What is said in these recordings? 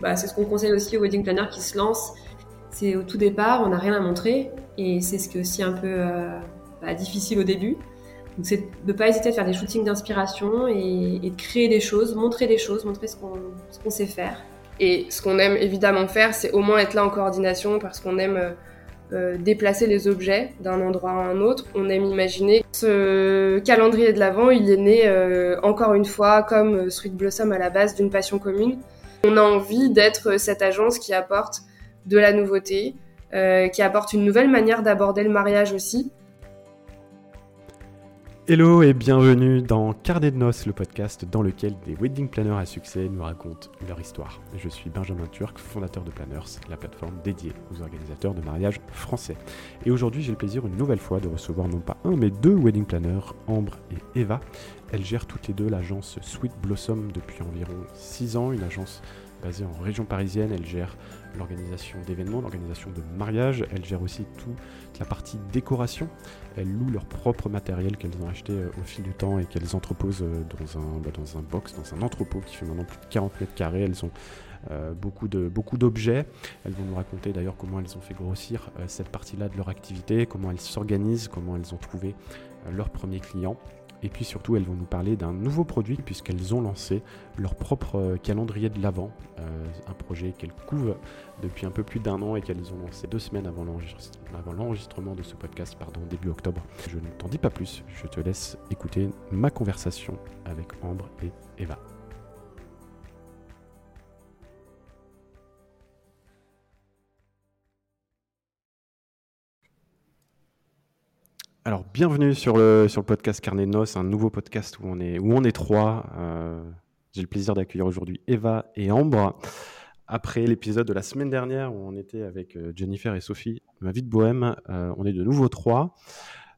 bah, c'est ce qu'on conseille aussi aux wedding planners qui se lancent. C'est au tout départ, on n'a rien à montrer et c'est ce qui est aussi un peu bah, difficile au début. Donc c'est de ne pas hésiter à faire des shootings d'inspiration et, de créer des choses, montrer des choses, montrer ce qu'on sait faire. Et ce qu'on aime évidemment faire, c'est au moins être là en coordination parce qu'on aime euh, euh, déplacer les objets d'un endroit à un autre. On aime imaginer. Ce calendrier de l'Avent, il est né euh, encore une fois comme Sweet Blossom à la base d'une passion commune. On a envie d'être cette agence qui apporte de la nouveauté, qui apporte une nouvelle manière d'aborder le mariage aussi. Hello et bienvenue dans Carnet de Noces, le podcast dans lequel des wedding planners à succès nous racontent leur histoire. Je suis Benjamin Turc, fondateur de Planners, la plateforme dédiée aux organisateurs de mariage français. Et aujourd'hui, j'ai le plaisir une nouvelle fois de recevoir non pas un mais deux wedding planners, Ambre et Eva. Elles gèrent toutes les deux l'agence Sweet Blossom depuis environ 6 ans, une agence basée en région parisienne. Elles gèrent l'organisation d'événements, l'organisation de mariages. Elles gèrent aussi toute la partie décoration. Elles louent leur propre matériel qu'elles ont acheté euh, au fil du temps et qu'elles entreposent euh, dans un, bah, dans un box, dans un entrepôt qui fait maintenant plus de 40 mètres carrés. Elles ont euh, beaucoup de beaucoup d'objets. Elles vont nous raconter d'ailleurs comment elles ont fait grossir cette partie-là de leur activité, comment elles s'organisent, comment elles ont trouvé leurs premiers clients. Et puis surtout, elles vont nous parler d'un nouveau produit puisqu'elles ont lancé leur propre euh, calendrier de l'Avent, euh, un projet qu'elles couvrent depuis un peu plus d'un an et qu'elles ont lancé deux semaines avant l'enregistrement de ce podcast, pardon, début octobre. Je ne t'en dis pas plus, je te laisse écouter ma conversation avec Ambre et Eva. Alors, bienvenue sur le, sur le podcast Carnet de un nouveau podcast où on est, où on est trois. Euh, j'ai le plaisir d'accueillir aujourd'hui Eva et Ambre. Après l'épisode de la semaine dernière où on était avec euh, Jennifer et Sophie, ma vie de bohème, euh, on est de nouveau trois.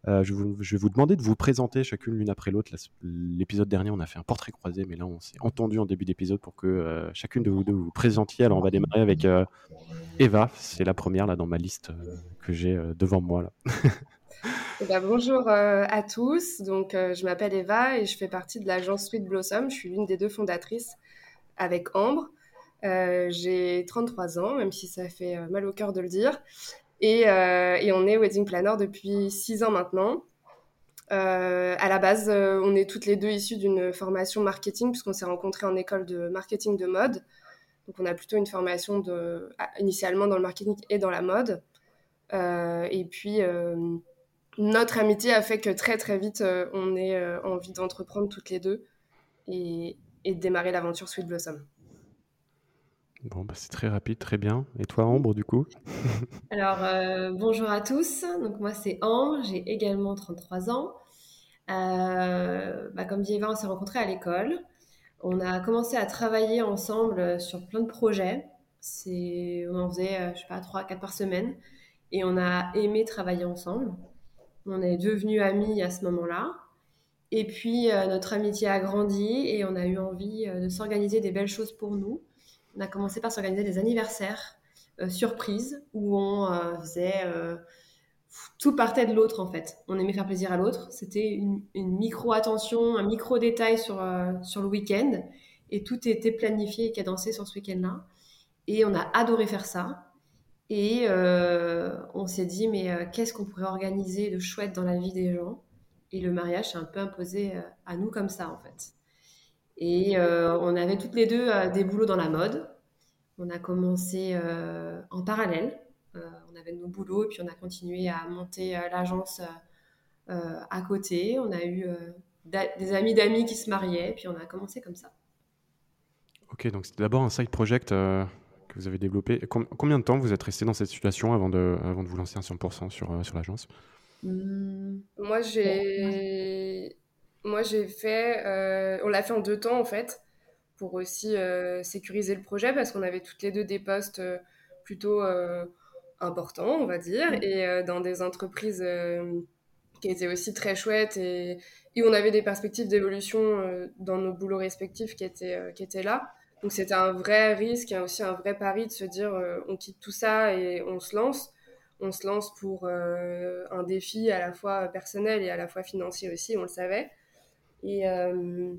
je, vais vous demander de vous présenter chacune l'une après l'autre. L'épisode dernier, on a fait un portrait croisé, mais là, on s'est entendu en début d'épisode pour que chacune de vous deux vous présentiez. Alors, on va démarrer avec Eva. C'est la première là dans ma liste que j'ai devant moi. Eh ben, bonjour euh, à tous. Donc, euh, je m'appelle Eva et je fais partie de l'agence Sweet Blossom. Je suis l'une des deux fondatrices avec Ambre. Euh, j'ai 33 ans, même si ça fait mal au cœur de le dire. Et, on est wedding planner depuis 6 ans maintenant. à la base, on est toutes les deux issues d'une formation marketing, puisqu'on s'est rencontrés en école de marketing de mode. Donc, on a plutôt une formation de, initialement dans le marketing et dans la mode. et puis, notre amitié a fait que très très vite, euh, on ait euh, envie d'entreprendre toutes les deux et, de démarrer l'aventure Sweet Blossom. Bon, bah c'est très rapide, très bien. Et toi, Ambre, du coup? Alors, euh, bonjour à tous. Donc, moi, c'est Ambre, j'ai également 33 ans. Bah, comme dit Eva, on s'est rencontrés à l'école. On a commencé à travailler ensemble sur plein de projets. On en faisait, je sais pas, 3-4 par semaine. Et on a aimé travailler ensemble. On est devenus amis à ce moment-là. Et puis, euh, notre amitié a grandi et on a eu envie euh, de s'organiser des belles choses pour nous. On a commencé par s'organiser des anniversaires euh, surprises où on faisait. tout partait de l'autre en fait. On aimait faire plaisir à l'autre. C'était une, micro-attention, un micro-détail sur, sur le week-end. Et tout était planifié et cadencé sur ce week-end-là. Et on a adoré faire ça. Et euh, on s'est dit, mais euh, qu'est-ce qu'on pourrait organiser de chouette dans la vie des gens? Et le mariage s'est un peu imposé euh, à nous comme ça, en fait. Et on avait toutes les deux des boulots dans la mode. On a commencé en parallèle. on avait nos boulots et puis on a continué à monter l'agence à côté. On a eu des amis d'amis qui se mariaient, puis on a commencé comme ça. Ok, donc c'était d'abord un side project que vous avez développé. combien de temps vous êtes resté dans cette situation avant de, avant de vous lancer à 100% sur, euh, sur l'agence? Mmh. Moi, j'ai moi j'ai fait, euh, on l'a fait en deux temps en fait, pour aussi euh, sécuriser le projet parce qu'on avait toutes les deux des postes plutôt importants, on va dire, mmh. et dans des entreprises qui étaient aussi très chouettes et, et on avait des perspectives d'évolution dans nos boulots respectifs qui étaient, qui étaient là. Donc c'était un vrai risque et aussi un vrai pari de se dire euh, on quitte tout ça et on se lance. On se lance pour euh, un défi à la fois personnel et à la fois financier aussi, on le savait. Et, euh,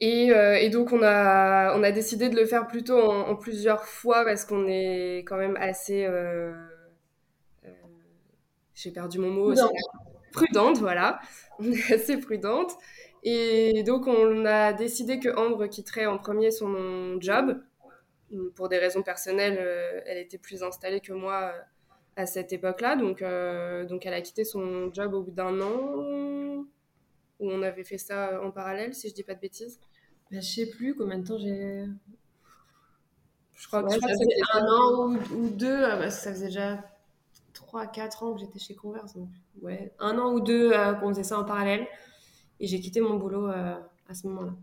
Et, et, donc on a, on a décidé de le faire plutôt en, plusieurs fois parce qu'on est quand même assez... J'ai perdu mon mot. Prudente. prudente, voilà. On est assez prudente. Et donc on a décidé que Ambre quitterait en premier son job. Pour des raisons personnelles, elle était plus installée que moi à cette époque-là. Donc, donc elle a quitté son job au bout d'un an où on avait fait ça en parallèle, si je dis pas de bêtises. Je je sais plus combien de temps j'ai. Je crois que, ça faisait un an ou, deux, ah bah, ça faisait déjà 3-4 ans que j'étais chez Converse. Donc, ouais, un an ou deux euh, qu'on faisait ça en parallèle. Et j'ai quitté mon boulot euh, à ce moment-là.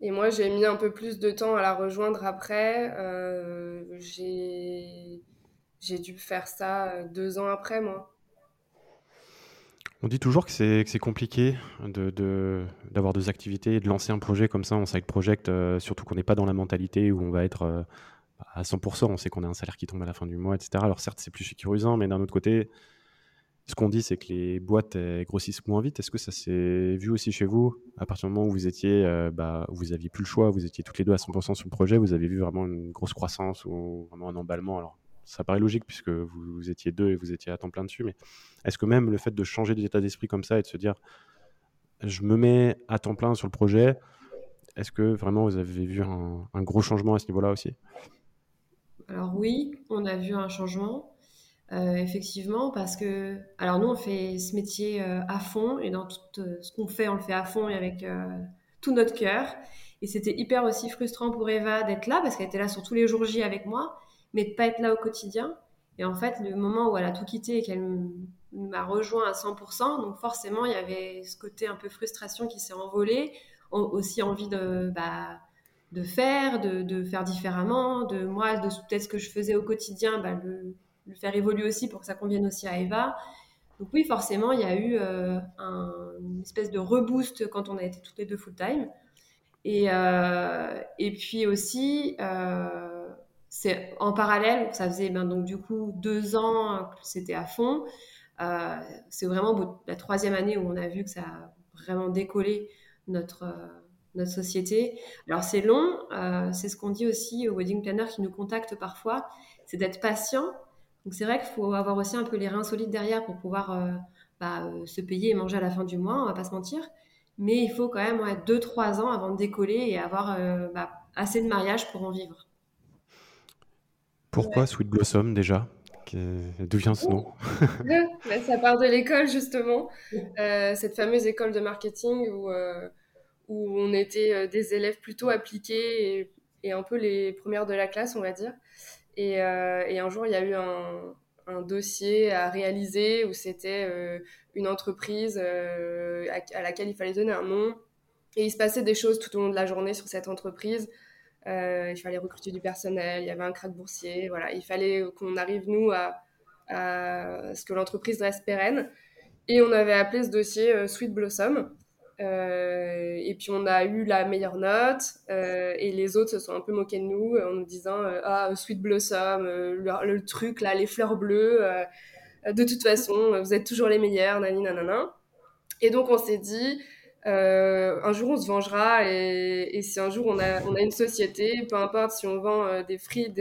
Et moi, j'ai mis un peu plus de temps à la rejoindre après. Euh, j'ai dû faire ça deux ans après, moi. On dit toujours que c'est compliqué d'avoir de, d'avoir deux activités et de lancer un projet comme ça en side project, euh, surtout qu'on n'est pas dans la mentalité où on va être euh, à 100%, on sait qu'on a un salaire qui tombe à la fin du mois, etc. Alors certes, c'est plus sécurisant, mais d'un autre côté, ce qu'on dit, c'est que les boîtes grossissent moins vite. Est-ce que ça s'est vu aussi chez vous À partir du moment où vous étiez, euh, bah, vous aviez plus le choix, vous étiez toutes les deux à 100% sur le projet, vous avez vu vraiment une grosse croissance ou vraiment un emballement? Alors ça paraît logique puisque vous, étiez deux et vous étiez à temps plein dessus, mais est-ce que même le fait de changer d'état d'esprit comme ça et de se dire je me mets à temps plein sur le projet, est-ce que vraiment vous avez vu un, gros changement à ce niveau-là aussi? Alors oui, on a vu un changement. Euh, effectivement, parce que, alors nous, on fait ce métier euh, à fond et dans tout euh, ce qu'on fait, on le fait à fond et avec tout notre cœur. Et c'était hyper aussi frustrant pour Eva d'être là parce qu'elle était là sur tous les jours J avec moi mais de pas être là au quotidien. Et en fait, le moment où elle a tout quitté et qu'elle m'a rejoint à 100%, donc forcément, il y avait ce côté un peu frustration qui s'est envolé, aussi envie de, bah, de faire, de, de, faire différemment, de moi, de peut-être ce que je faisais au quotidien, bah, le, le, faire évoluer aussi pour que ça convienne aussi à Eva. Donc oui, forcément, il y a eu euh, un, une espèce de reboost quand on a été toutes les deux full-time. Et, euh, et puis aussi, euh, c'est en parallèle, ça faisait ben, donc du coup deux ans que c'était à fond. C'est vraiment la troisième année où on a vu que ça a vraiment décollé notre, notre société. Alors c'est long, c'est ce qu'on dit aussi aux wedding planners qui nous contactent parfois, c'est d'être patient. Donc c'est vrai qu'il faut avoir aussi un peu les reins solides derrière pour pouvoir bah, se payer et manger à la fin du mois, on va pas se mentir. Mais il faut quand même ouais, deux, trois ans avant de décoller et avoir bah, assez de mariage pour en vivre. Pourquoi Sweet Blossom déjà? D'où vient ce nom? Bah, Ça part de l'école justement, euh, cette fameuse école de marketing où, euh, où on était euh, des élèves plutôt appliqués et, un peu les premières de la classe, on va dire. Et, et un jour, il y a eu un, dossier à réaliser où c'était une entreprise à, à, laquelle il fallait donner un nom. Et il se passait des choses tout au long de la journée sur cette entreprise. Euh, il fallait recruter du personnel, il y avait un crack boursier, voilà, il fallait qu'on arrive nous à, ce que l'entreprise reste pérenne. Et on avait appelé ce dossier euh, Sweet Blossom. Euh, et puis on a eu la meilleure note et les autres se sont un peu moqués de nous en nous disant ah Sweet Blossom le, truc là les fleurs bleues de toute façon vous êtes toujours les meilleurs nani nanana. Et donc on s'est dit euh, un jour on se vengera et, si un jour on a, on a, une société, peu importe si on vend euh, des frites,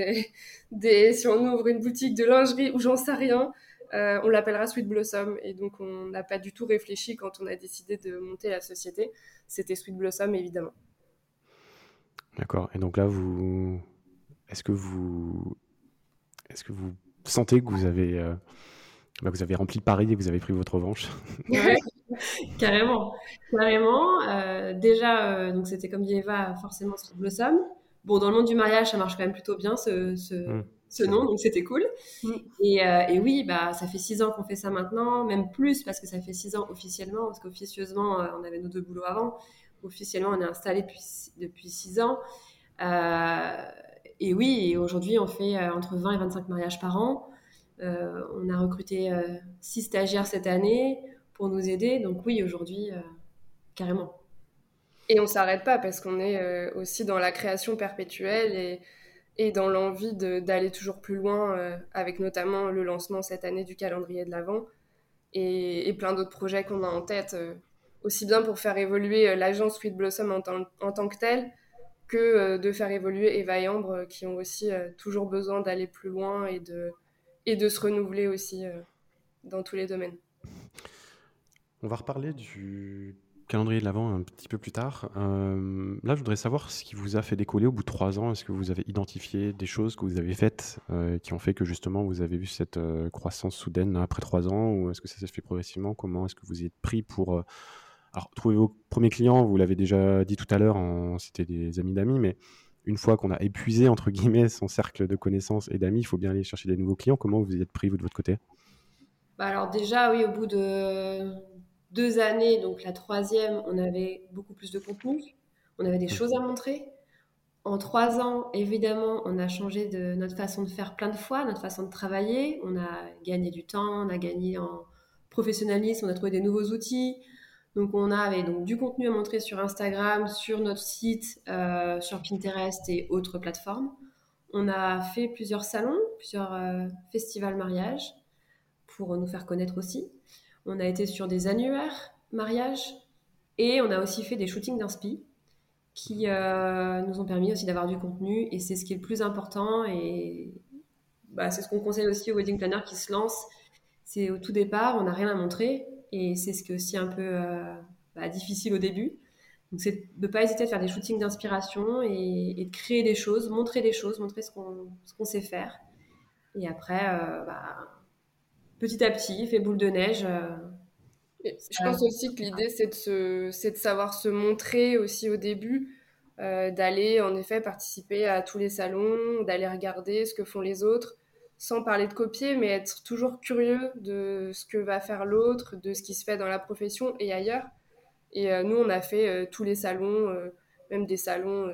des, si on ouvre une boutique de lingerie ou j'en sais rien, euh, on l'appellera Sweet Blossom. Et donc on n'a pas du tout réfléchi quand on a décidé de monter la société. C'était Sweet Blossom évidemment. D'accord. Et donc là, vous, est-ce que vous, est-ce que vous sentez que vous avez, bah, vous avez rempli le pari et que vous avez pris votre revanche? Carrément, carrément. Euh, déjà, euh, donc c'était comme dit Eva, forcément Street Blossom. Bon, dans le monde du mariage, ça marche quand même plutôt bien ce, ce, mm. Nom, donc c'était cool. Mm. Et, euh, et, oui, bah, ça fait six ans qu'on fait ça maintenant, même plus parce que ça fait six ans officiellement, parce qu'officieusement, on avait nos deux boulots avant. Officiellement, on est installé depuis, depuis six ans. et oui, aujourd'hui, on fait entre 20 et 25 mariages par an. on a recruté six stagiaires cette année pour nous aider. Donc oui, aujourd'hui, euh, carrément. Et on s'arrête pas parce qu'on est euh, aussi dans la création perpétuelle et, et dans l'envie d'aller toujours plus loin, euh, avec notamment le lancement cette année du calendrier de l'Avent et, plein d'autres projets qu'on a en tête. aussi bien pour faire évoluer l'agence Sweet Blossom en, en, tant que telle que de faire évoluer Eva et Ambre qui ont aussi toujours besoin d'aller plus loin et de, et de se renouveler aussi dans tous les domaines. On va reparler du calendrier de l'avant un petit peu plus tard. Euh, là, je voudrais savoir ce qui vous a fait décoller au bout de trois ans. Est-ce que vous avez identifié des choses que vous avez faites euh, qui ont fait que justement vous avez vu cette euh, croissance soudaine après trois ans? Ou est-ce que ça s'est fait progressivement? Comment est-ce que vous y êtes pris pour alors, trouver vos premiers clients Vous l'avez déjà dit tout à l'heure, c'était des amis d'amis, mais une fois qu'on a épuisé entre guillemets son cercle de connaissances et d'amis, il faut bien aller chercher des nouveaux clients. Comment vous y êtes pris vous de votre côté? Bah alors déjà, oui, au bout de deux années, donc la troisième, on avait beaucoup plus de contenu, on avait des choses à montrer. En trois ans, évidemment, on a changé de notre façon de faire plein de fois, notre façon de travailler. On a gagné du temps, on a gagné en professionnalisme, on a trouvé des nouveaux outils. Donc on avait donc du contenu à montrer sur Instagram, sur notre site, euh, sur Pinterest et autres plateformes. On a fait plusieurs salons, plusieurs euh, festivals mariage pour nous faire connaître aussi. On a été sur des annuaires mariage et on a aussi fait des shootings d'inspi qui euh, nous ont permis aussi d'avoir du contenu et c'est ce qui est le plus important et bah, c'est ce qu'on conseille aussi aux wedding planners qui se lancent. C'est au tout départ, on n'a rien à montrer et c'est ce qui est aussi un peu euh, bah, difficile au début. Donc c'est de ne pas hésiter à faire des shootings d'inspiration et, de créer des choses, montrer des choses, montrer ce qu'on sait faire. Et après, euh, bah, petit à petit, fait boule de neige. Euh, je pense aussi que l'idée, c'est de, de savoir se montrer aussi au début, euh, d'aller en effet participer à tous les salons, d'aller regarder ce que font les autres, sans parler de copier, mais être toujours curieux de ce que va faire l'autre, de ce qui se fait dans la profession et ailleurs. Et euh, nous, on a fait tous les salons, même des salons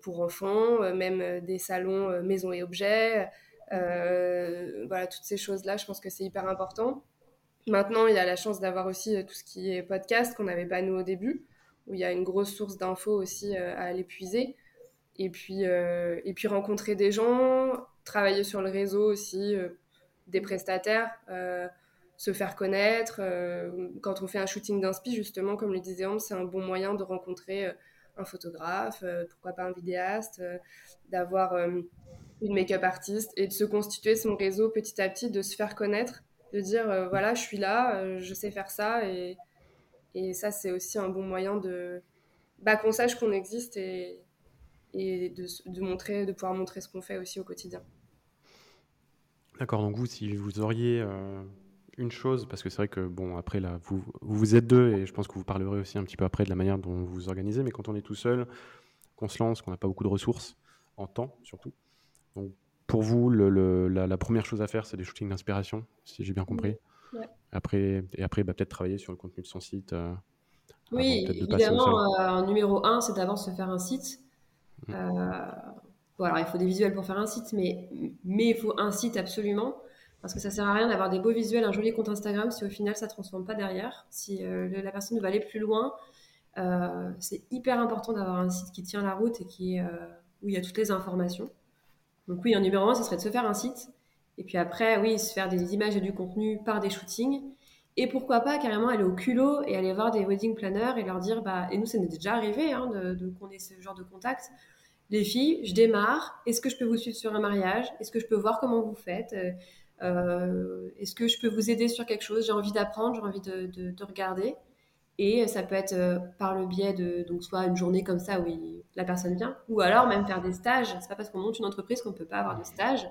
pour enfants, même des salons maison et objets. Euh, voilà, toutes ces choses-là, je pense que c'est hyper important. Maintenant, il y a la chance d'avoir aussi euh, tout ce qui est podcast qu'on n'avait pas nous au début, où il y a une grosse source d'infos aussi euh, à aller puiser. Et puis, et puis rencontrer des gens, travailler sur le réseau aussi, des prestataires, se faire connaître. quand on fait un shooting d'inspi, justement, comme le disait Ambre, c'est un bon moyen de rencontrer un photographe, pourquoi pas un vidéaste, d'avoir une make-up artiste et de se constituer son réseau petit à petit, de se faire connaître, de dire euh, voilà, je suis là, euh, je sais faire ça. Et, et ça, c'est aussi un bon moyen de bah, qu'on sache qu'on existe et, et de, montrer, de pouvoir montrer ce qu'on fait aussi au quotidien. D'accord, donc vous, si vous auriez euh, une chose, parce que c'est vrai que, bon, après, là, vous, vous êtes deux, et je pense que vous parlerez aussi un petit peu après de la manière dont vous vous organisez, mais quand on est tout seul, qu'on se lance, qu'on n'a pas beaucoup de ressources, en temps surtout, donc, pour vous, le, la, première chose à faire, c'est des shootings d'inspiration, si j'ai bien compris. Après, et après, bah, peut-être travailler sur le contenu de son site. Euh, oui, évidemment, euh, en numéro un, c'est d'abord se faire un site. Mm. Euh, bon, alors, il faut des visuels pour faire un site, mais, mais il faut un site absolument. Parce que ça sert à rien d'avoir des beaux visuels, un joli compte Instagram, si au final ça ne transforme pas derrière. Si la personne veut aller plus loin, c'est hyper important d'avoir un site qui tient la route et qui, où il y a toutes les informations. Donc oui, en numéro un, ce serait de se faire un site. Et puis après, oui, se faire des images et du contenu par des shootings. Et pourquoi pas carrément aller au culot et aller voir des wedding planners et leur dire, bah, et nous, ça nous est déjà arrivé hein, de, qu'on ait ce genre de contact. Les filles, je démarre. Est-ce que je peux vous suivre sur un mariage? Est-ce que je peux voir comment vous faites? Euh, Est-ce que je peux vous aider sur quelque chose? J'ai envie d'apprendre, j'ai envie de, de, regarder. Et ça peut être euh, par le biais de donc soit une journée comme ça où la personne vient, ou alors même faire des stages. C'est pas parce qu'on monte une entreprise qu'on peut pas avoir de stage.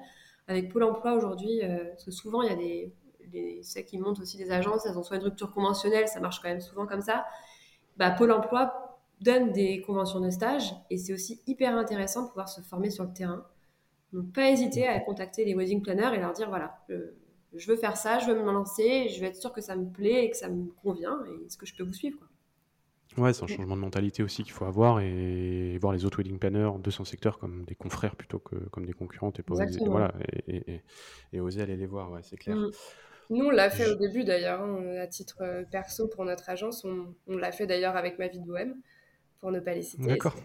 Avec Pôle Emploi aujourd'hui, euh, parce que souvent il y a des, des qui montent aussi des agences, elles ont soit une rupture conventionnelle, ça marche quand même souvent comme ça. Bah, Pôle Emploi donne des conventions de stage et c'est aussi hyper intéressant de pouvoir se former sur le terrain. Donc pas hésiter à contacter les wedding planners et leur dire voilà, je veux faire ça, je veux me lancer, je veux être sûr que ça me plaît et que ça me convient, et est-ce que je peux vous suivre Ouais, c'est un changement de mentalité aussi qu'il faut avoir et voir les autres wedding planners de son secteur comme des confrères plutôt que comme des concurrents et, oser, voilà, et, oser aller les voir, ouais, c'est clair. Mm. Nous, on l'a fait au début d'ailleurs, hein, à titre euh, perso pour notre agence. On, on l'a fait d'ailleurs avec ma vie de bohème, pour ne pas les citer. D'accord.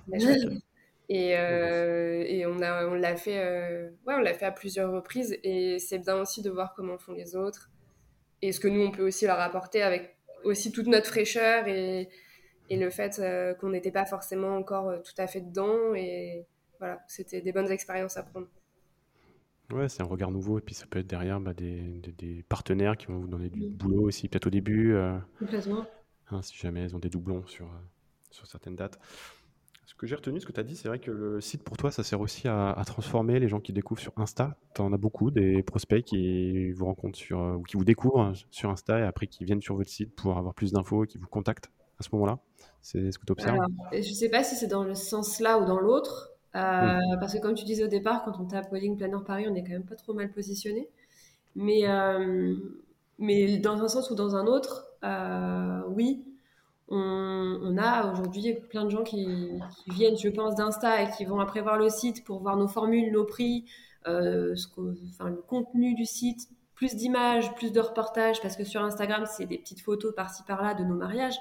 Et, euh, et on a, on l'a fait, euh, ouais, on l'a fait à plusieurs reprises. Et c'est bien aussi de voir comment font les autres et ce que nous on peut aussi leur apporter avec aussi toute notre fraîcheur et, et le fait qu'on n'était pas forcément encore tout à fait dedans. Et voilà, c'était des bonnes expériences à prendre. Ouais, c'est un regard nouveau. Et puis ça peut être derrière bah, des, des, partenaires qui vont vous donner du boulot aussi, peut-être au début. Complètement. Hein, si jamais elles ont des doublons sur, sur certaines dates. Ce que j'ai retenu, ce que tu as dit, c'est vrai que le site pour toi, ça sert aussi à, transformer les gens qui découvrent sur Insta. Tu en as beaucoup, des prospects qui vous rencontrent sur, ou qui vous découvrent sur Insta et après qui viennent sur votre site pour avoir plus d'infos et qui vous contactent à ce moment-là. C'est ce que tu observes Je ne sais pas si c'est dans le sens là ou dans l'autre. Euh, parce que comme tu disais au départ, quand on tape Wedding Planner Paris, on est quand même pas trop mal positionné. Mais, euh, mais dans un sens ou dans un autre, euh, oui, on, a aujourd'hui plein de gens qui, viennent, je pense, d'Insta et qui vont après voir le site pour voir nos formules, nos prix, euh, le contenu du site, plus d'images, plus de reportages, parce que sur Instagram, c'est des petites photos par-ci par-là de nos mariages.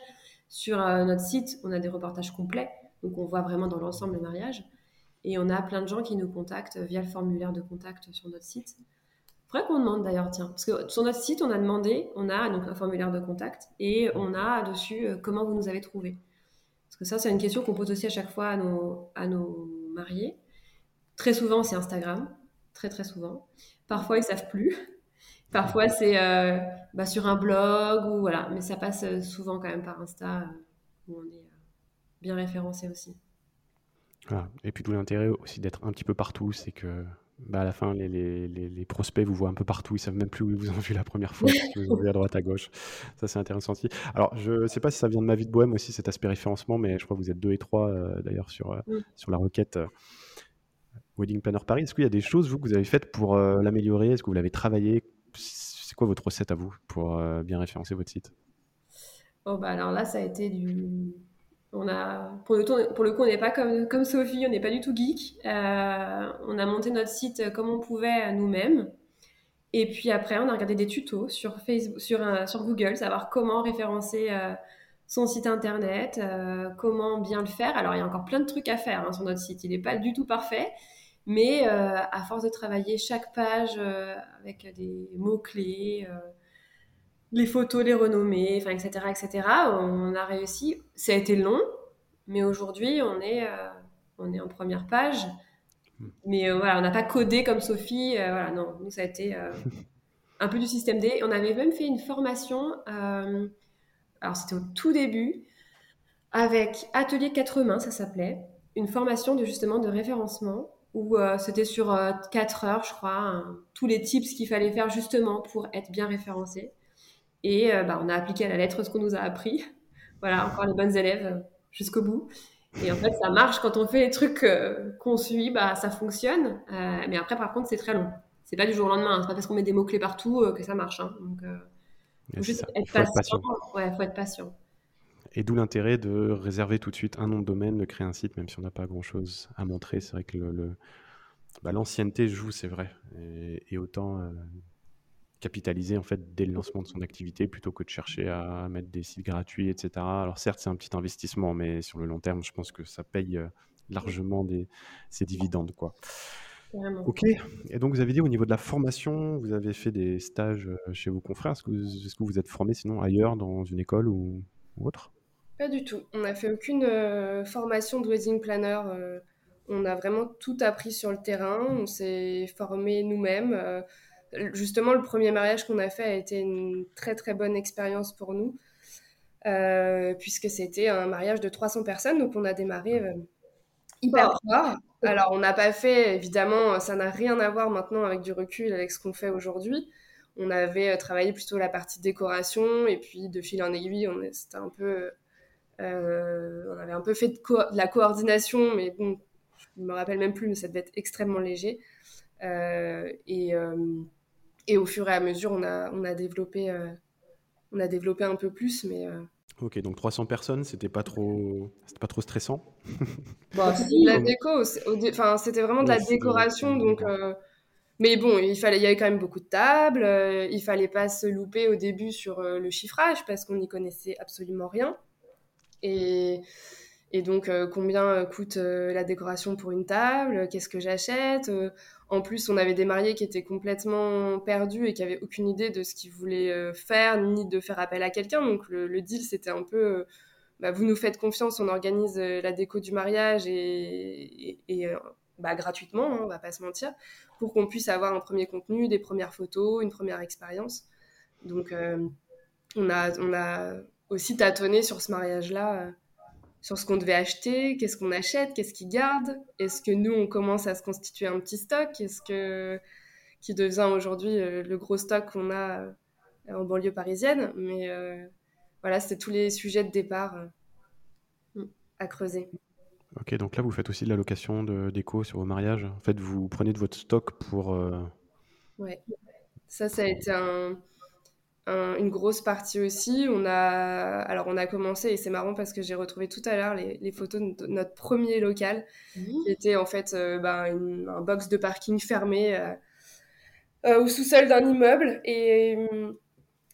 Sur euh, notre site, on a des reportages complets, donc on voit vraiment dans l'ensemble le mariage. Et on a plein de gens qui nous contactent via le formulaire de contact sur notre site faudrait qu'on demande d'ailleurs, tiens, parce que sur notre site, on a demandé, on a donc un formulaire de contact et on a dessus euh, comment vous nous avez trouvé. Parce que ça, c'est une question qu'on pose aussi à chaque fois à nos, à nos mariés. Très souvent, c'est Instagram, très très souvent. Parfois, ils savent plus. Parfois, c'est euh, bah, sur un blog ou voilà, mais ça passe euh, souvent quand même par Insta où on est bien référencé aussi. Et puis tout l'intérêt aussi d'être un petit peu partout, c'est que bah à la fin, les, les, les, prospects vous voient un peu partout. Ils savent même plus où ils vous ont vu la première fois. ils vous ont vu à droite, à gauche. Ça, c'est intéressant aussi. Alors, je ne sais pas si ça vient de ma vie de bohème aussi, cet aspect référencement, mais je crois que vous êtes deux et trois euh, d'ailleurs sur, euh, sur la requête euh, Wedding Planner Paris. Est-ce qu'il y a des choses, vous, que vous avez faites pour l'améliorer? Est-ce que vous l'avez travaillé? C'est quoi votre recette à vous pour bien référencer votre site? Oh, bah Alors là, ça a été du on a, pour, le, coup, on n'est pas comme, Sophie, on n'est pas du tout geek. Euh, on a monté notre site comme on pouvait nous-mêmes. Et puis après, on a regardé des tutos sur, Facebook, sur, euh, Google, savoir comment référencer euh, son site internet, comment bien le faire. Alors, il y a encore plein de trucs à faire hein, sur notre site. Il n'est pas du tout parfait. Mais à force de travailler chaque page avec des mots-clés, les photos, les renommées, enfin, etc., etc. On a réussi. Ça a été long, mais aujourd'hui, on est, euh, on est en première page. Mais euh, voilà, on n'a pas codé comme Sophie. Euh, voilà, non, nous, ça a été un peu du système D. On avait même fait une formation, alors c'était au tout début, avec Atelier 4 mains, ça s'appelait. Une formation de justement de référencement où c'était sur 4 heures, je crois, tous les tips qu'il fallait faire justement pour être bien référencé. Et euh, bah, on a appliqué à la lettre ce qu'on nous a appris. Voilà, encore les bonnes élèves euh, jusqu'au bout. Et en fait, ça marche quand on fait les trucs euh, qu'on suit, bah, ça fonctionne. mais après, par contre, c'est très long. C'est pas du jour au lendemain. Hein. C'est pas parce qu'on met des mots clés partout que ça marche. Hein. Donc, faut juste être, patient. Ouais, faut être patient. Et d'où l'intérêt de réserver tout de suite un nom de domaine, de créer un site, même si on n'a pas grand-chose à montrer. C'est vrai que le, bah, l'ancienneté joue, c'est vrai. Et, et autant capitaliser en fait dès le lancement de son activité plutôt que de chercher à mettre des sites gratuits, etc. Alors certes, c'est un petit investissement, mais sur le long terme, je pense que ça paye euh, largement des, ses dividendes. Quoi. Ok, et donc vous avez dit au niveau de la formation, vous avez fait des stages euh, chez vos confrères. Est-ce que, vous, est que vous êtes formé sinon ailleurs, dans une école ou, autre? Pas du tout. On n'a fait aucune euh, formation de wedding planner. on a vraiment tout appris sur le terrain. On s'est formé nous-mêmes justement, le premier mariage qu'on a fait a été une très très bonne expérience pour nous, euh, puisque c'était un mariage de 300 personnes, donc on a démarré euh, hyper fort. Alors, on n'a pas fait, évidemment, ça n'a rien à voir maintenant avec du recul, avec ce qu'on fait aujourd'hui. On avait euh, travaillé plutôt la partie décoration, et puis de fil en aiguille, on, c'était un peu, on avait un peu fait de, de, la coordination, mais bon, je me rappelle même plus, mais ça devait être extrêmement léger. et et au fur et à mesure, on a, on a, développé, euh, on a développé un peu plus. Mais, euh, Ok, donc 300 personnes, c'était pas trop, c'était pas trop stressant. Bon, la déco, enfin, c'était vraiment de la décoration, donc. Euh, mais bon, il fallait, il y avait quand même beaucoup de tables. il fallait pas se louper au début sur le chiffrage parce qu'on n'y connaissait absolument rien. Et, Et donc, combien coûte la décoration pour une table Qu'est-ce que j'achète En plus, on avait des mariés qui étaient complètement perdus et qui n'avaient aucune idée de ce qu'ils voulaient faire, ni de faire appel à quelqu'un. Donc, le, deal, c'était un peu bah, vous nous faites confiance, on organise la déco du mariage et, bah, gratuitement, hein, on va pas se mentir, pour qu'on puisse avoir un premier contenu, des premières photos, une première expérience. Donc, on a aussi tâtonné sur ce mariage-là sur ce qu'on devait acheter, qu'est-ce qu'on achète, qu'est-ce qu'ils gardent, est-ce que nous on commence à se constituer un petit stock, est-ce que qui devient aujourd'hui euh, le gros stock qu'on a euh, en banlieue parisienne, mais euh, voilà, c'était tous les sujets de départ à creuser. Ok, donc là vous faites aussi de la location déco sur vos mariages. En fait, vous prenez de votre stock pour. Ouais, ça, ça a été un, une grosse partie aussi. On a, alors on a commencé, et c'est marrant parce que j'ai retrouvé tout à l'heure les, photos de notre premier local, mmh. qui était en fait euh, ben, un box de parking fermé euh, euh, au sous-sol d'un immeuble. Et,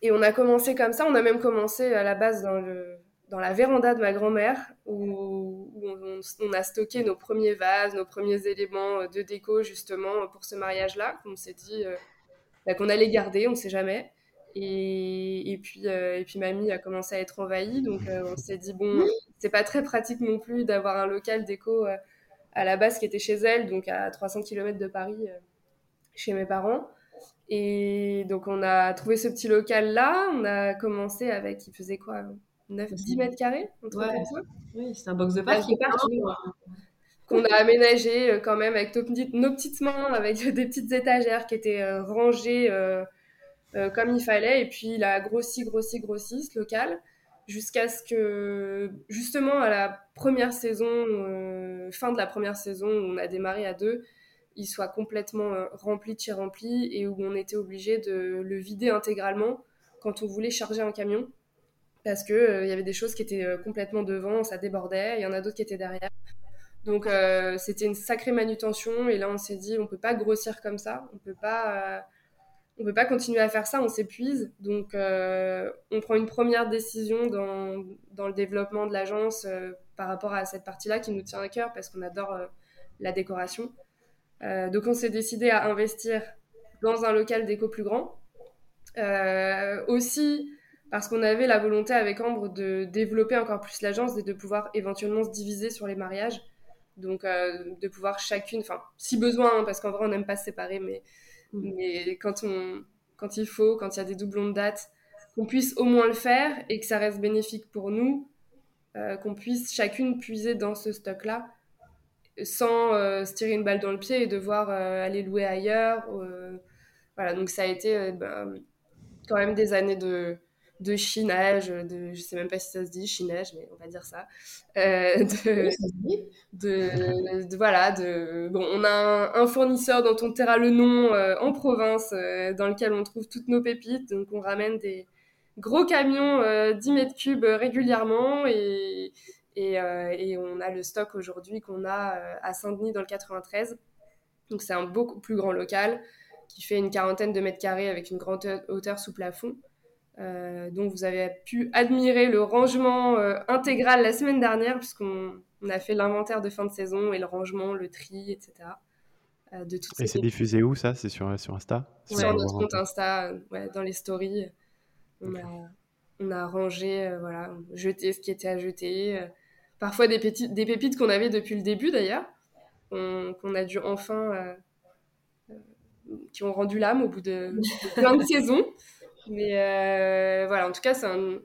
et, on a commencé comme ça. On a même commencé à la base dans, le, dans la véranda de ma grand-mère, où, on, a stocké nos premiers vases, nos premiers éléments de déco justement pour ce mariage-là, qu'on s'est dit bah, qu'on allait garder, on ne sait jamais. Et, et, puis, euh, et puis mamie a commencé à être envahie, donc euh, on s'est dit, bon, c'est pas très pratique non plus d'avoir un local déco euh, à la base qui était chez elle, donc à 300 km de Paris, chez mes parents. Et donc on a trouvé ce petit local là, on a commencé avec, il faisait quoi 9, 10 mètres carrés ouais. Oui, c'est un box de parking. qu'on a aménagé quand même avec nos petites, nos petites mains, avec des petites étagères qui étaient rangées comme il fallait. Et puis il a grossi, grossi, grossi ce local jusqu'à ce que, justement, à la première saison, euh, fin de la première saison, où on a démarré à deux, il soit complètement euh, rempli de rempli et où on était obligé de le vider intégralement quand on voulait charger un camion parce que il y avait des choses qui étaient complètement devant, ça débordait, il y en a d'autres qui étaient derrière. Donc c'était une sacrée manutention et là on s'est dit on peut pas grossir comme ça, on peut pas on peut pas continuer à faire ça, on s'épuise. Donc, euh, on prend une première décision dans, dans le développement de l'agence euh, par rapport à cette partie-là qui nous tient à cœur parce qu'on adore euh, la décoration. donc, on s'est décidé à investir dans un local déco plus grand. aussi parce qu'on avait la volonté avec Ambre de développer encore plus l'agence et de pouvoir éventuellement se diviser sur les mariages. Donc, de pouvoir chacune, enfin, si besoin, hein, parce qu'en vrai, on n'aime pas se séparer, mais Mm. Mais quand, on, quand il faut, quand il y a des doublons de dates, qu'on puisse au moins le faire et que ça reste bénéfique pour nous, euh, qu'on puisse chacune puiser dans ce stock-là sans euh, se tirer une balle dans le pied et devoir euh, aller louer ailleurs. voilà, donc ça a été ben, quand même des années de, de chinage, de, je sais même pas si ça se dit chinage, mais on va dire ça. Euh, de, de, voilà, de bon, on a un, fournisseur dont on taira le nom euh, en province, euh, dans lequel on trouve toutes nos pépites. Donc on ramène des gros camions 10 mètres cubes régulièrement et, et, et, on a le stock aujourd'hui qu'on a à Saint-Denis dans le 93. Donc c'est un beaucoup plus grand local qui fait une quarantaine de mètres carrés avec une grande hauteur sous plafond. Euh, donc vous avez pu admirer le rangement euh, intégral la semaine dernière puisqu'on a fait l'inventaire de fin de saison et le rangement, le tri, etc. Euh, de et c'est diffusé où ça? C'est sur, sur Insta? Sur notre compte Insta, dans les stories. On, a, on a rangé, voilà, jeté ce qui était à jeter. parfois des, pépites, des pépites qu'on avait depuis le début d'ailleurs, qu'on a dû enfin... qui ont rendu l'âme au bout de, de plein de saisons. Mais euh, voilà, en tout cas,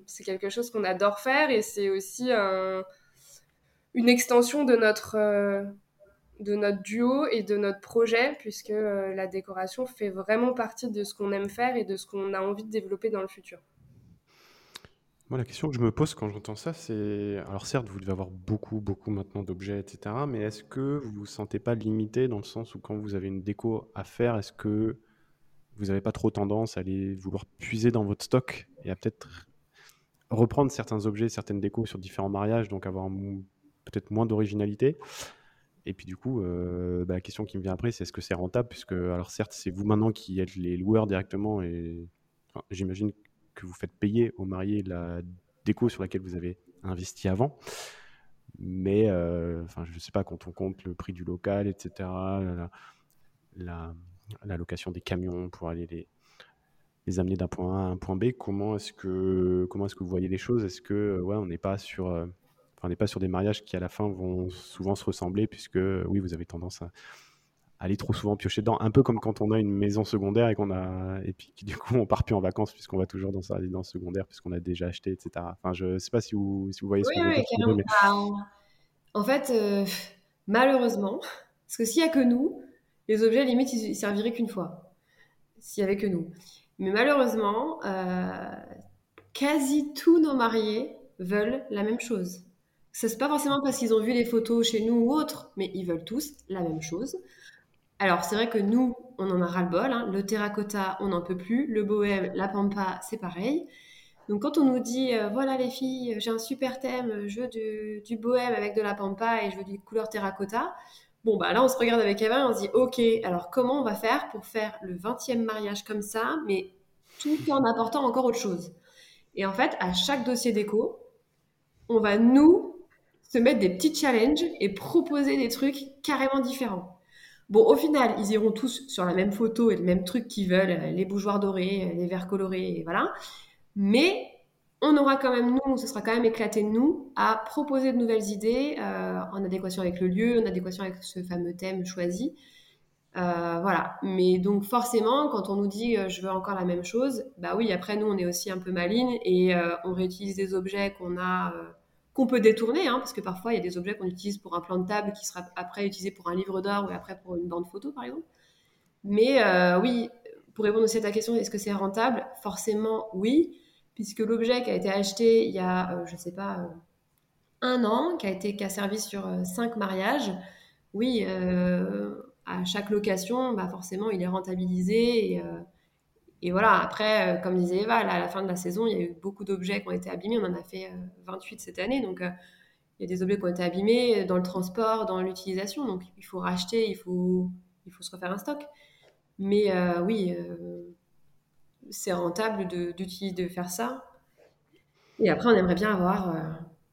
c'est quelque chose qu'on adore faire et c'est aussi une extension de notre, euh, de notre duo et de notre projet, puisque euh, la décoration fait vraiment partie de ce qu'on aime faire et de ce qu'on a envie de développer dans le futur. Moi, la question que je me pose quand j'entends ça, c'est. Alors, certes, vous devez avoir beaucoup, beaucoup maintenant d'objets, etc. Mais est-ce que vous vous sentez pas limité dans le sens où quand vous avez une déco à faire, est-ce que vous n'avez pas trop tendance à aller vouloir puiser dans votre stock et à peut-être reprendre certains objets, certaines décos sur différents mariages, donc avoir peut-être moins d'originalité. Et puis du coup, euh, bah, la question qui me vient après, c'est est-ce que c'est rentable? Puisque, alors certes, c'est vous maintenant qui êtes les loueurs directement, et j'imagine que vous faites payer aux mariés la déco sur laquelle vous avez investi avant. mais enfin, je ne sais pas, quand on compte le prix du local, etc., la, location des camions pour aller les, les amener d'un point A à un point B, comment est-ce que, comment est-ce que vous voyez les choses? Est-ce que, ouais, on n'est pas sur on n'est pas sur des mariages qui à la fin vont souvent se ressembler, puisque oui, vous avez tendance à aller trop souvent piocher dedans, un peu comme quand on a une maison secondaire et qu'on a et puis du coup on part plus en vacances puisqu'on va toujours dans sa résidence secondaire puisqu'on a déjà acheté, etc. Enfin, je sais pas si vous, si vous voyez ce que je veux dire. Bah, en fait, euh, malheureusement, parce que s'il y a que nous, les objets limite ils serviraient qu'une fois, s'il y avait que nous. Mais malheureusement, euh, quasi tous nos mariés veulent la même chose. Ce n'est pas forcément parce qu'ils ont vu les photos chez nous ou autres, mais ils veulent tous la même chose. Alors, c'est vrai que nous, on en a ras-le-bol. Hein. Le terracotta, on n'en peut plus. Le bohème, la pampa, c'est pareil. Donc, quand on nous dit, euh, voilà les filles, j'ai un super thème, je veux du, bohème avec de la pampa et je veux du couleur terracotta. Bon, bah là, on se regarde avec Eva et on se dit, ok, alors comment on va faire pour faire le 20e mariage comme ça, mais tout en apportant encore autre chose? Et en fait, à chaque dossier déco, on va nous se mettre des petits challenges et proposer des trucs carrément différents. Bon, au final, ils iront tous sur la même photo et le même truc qu'ils veulent, les bougeoirs dorés, les verres colorés, et voilà. Mais on aura quand même, nous, ce sera quand même éclaté nous à proposer de nouvelles idées euh, en adéquation avec le lieu, en adéquation avec ce fameux thème choisi. voilà. Mais donc forcément, quand on nous dit je veux encore la même chose, bah oui, après nous, on est aussi un peu maligne et on réutilise des objets qu'on a qu'on peut détourner, hein, parce que parfois il y a des objets qu'on utilise pour un plan de table qui sera après utilisé pour un livre d'art ou après pour une bande photo par exemple. Mais euh, oui, pour répondre aussi à ta question, est-ce que c'est rentable? Forcément oui, puisque l'objet qui a été acheté il y a, euh, je ne sais pas, euh, un an, qui a été qui a servi sur cinq mariages, oui, à chaque location, bah forcément il est rentabilisé et voilà, après, euh, comme disait Eva, à la fin de la saison, il y a eu beaucoup d'objets qui ont été abîmés. On en a fait 28 euh, cette année. Donc, euh, il y a des objets qui ont été abîmés dans le transport, dans l'utilisation. Donc, il faut racheter, il faut, il faut se refaire un stock. Mais oui, c'est rentable de, de faire ça. Et après, on aimerait bien avoir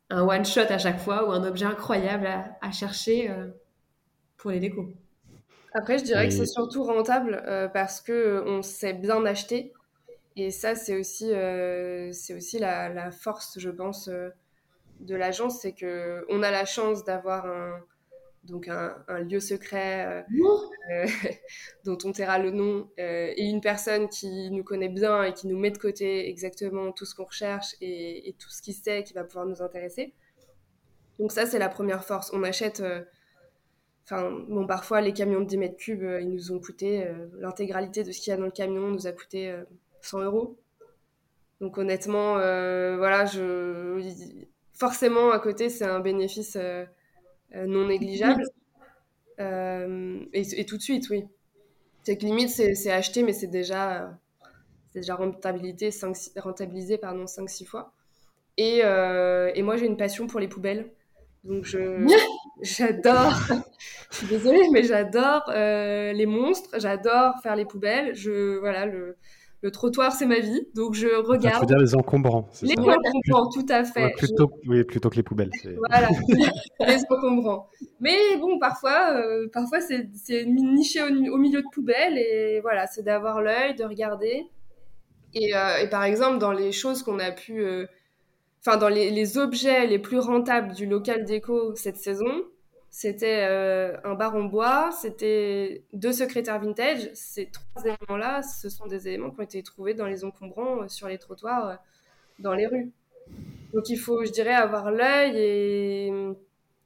un one-shot à chaque fois ou un objet incroyable à, à chercher pour les décos. Après, je dirais que c'est surtout rentable euh, parce que euh, on sait bien acheter. Et ça, c'est aussi, euh, c'est aussi la, la, force, je pense, de l'agence, c'est que on a la chance d'avoir un, donc un, un lieu secret dont on taira le nom et une personne qui nous connaît bien et qui nous met de côté exactement tout ce qu'on recherche et, et, tout ce qu'il sait qui va pouvoir nous intéresser. Donc ça, c'est la première force. On achète Enfin, bon, parfois, les camions de 10 mètres cubes, euh, ils nous ont coûté, euh, l'intégralité de ce qu'il y a dans le camion nous a coûté 100 euh, euros. Donc honnêtement, voilà, je... forcément, à côté, c'est un bénéfice non négligeable. Et, tout de suite, oui. C'est que limite, c'est acheté, mais c'est déjà, déjà rentabilisé 5-6 fois. Et, et moi, j'ai une passion pour les poubelles. Donc je j'adore, je suis désolée, mais j'adore euh, les monstres, j'adore faire les poubelles. Je voilà le, le trottoir c'est ma vie, donc je regarde. veux dire les encombrants. Les encombrants, tout à fait. plutôt, oui, plutôt que les poubelles. Voilà, les encombrants. Mais bon, parfois, euh, parfois c'est niché au, au, milieu de poubelles et voilà, c'est d'avoir l'œil, de regarder. Et, euh, et, par exemple, dans les choses qu'on a pu enfin dans les, objets les plus rentables du local déco cette saison, c'était euh, un bar en bois, c'était deux secrétaires vintage. Ces trois éléments-là, ce sont des éléments qui ont été trouvés dans les encombrants euh, sur les trottoirs, euh, dans les rues. Donc il faut, je dirais, avoir l'œil et,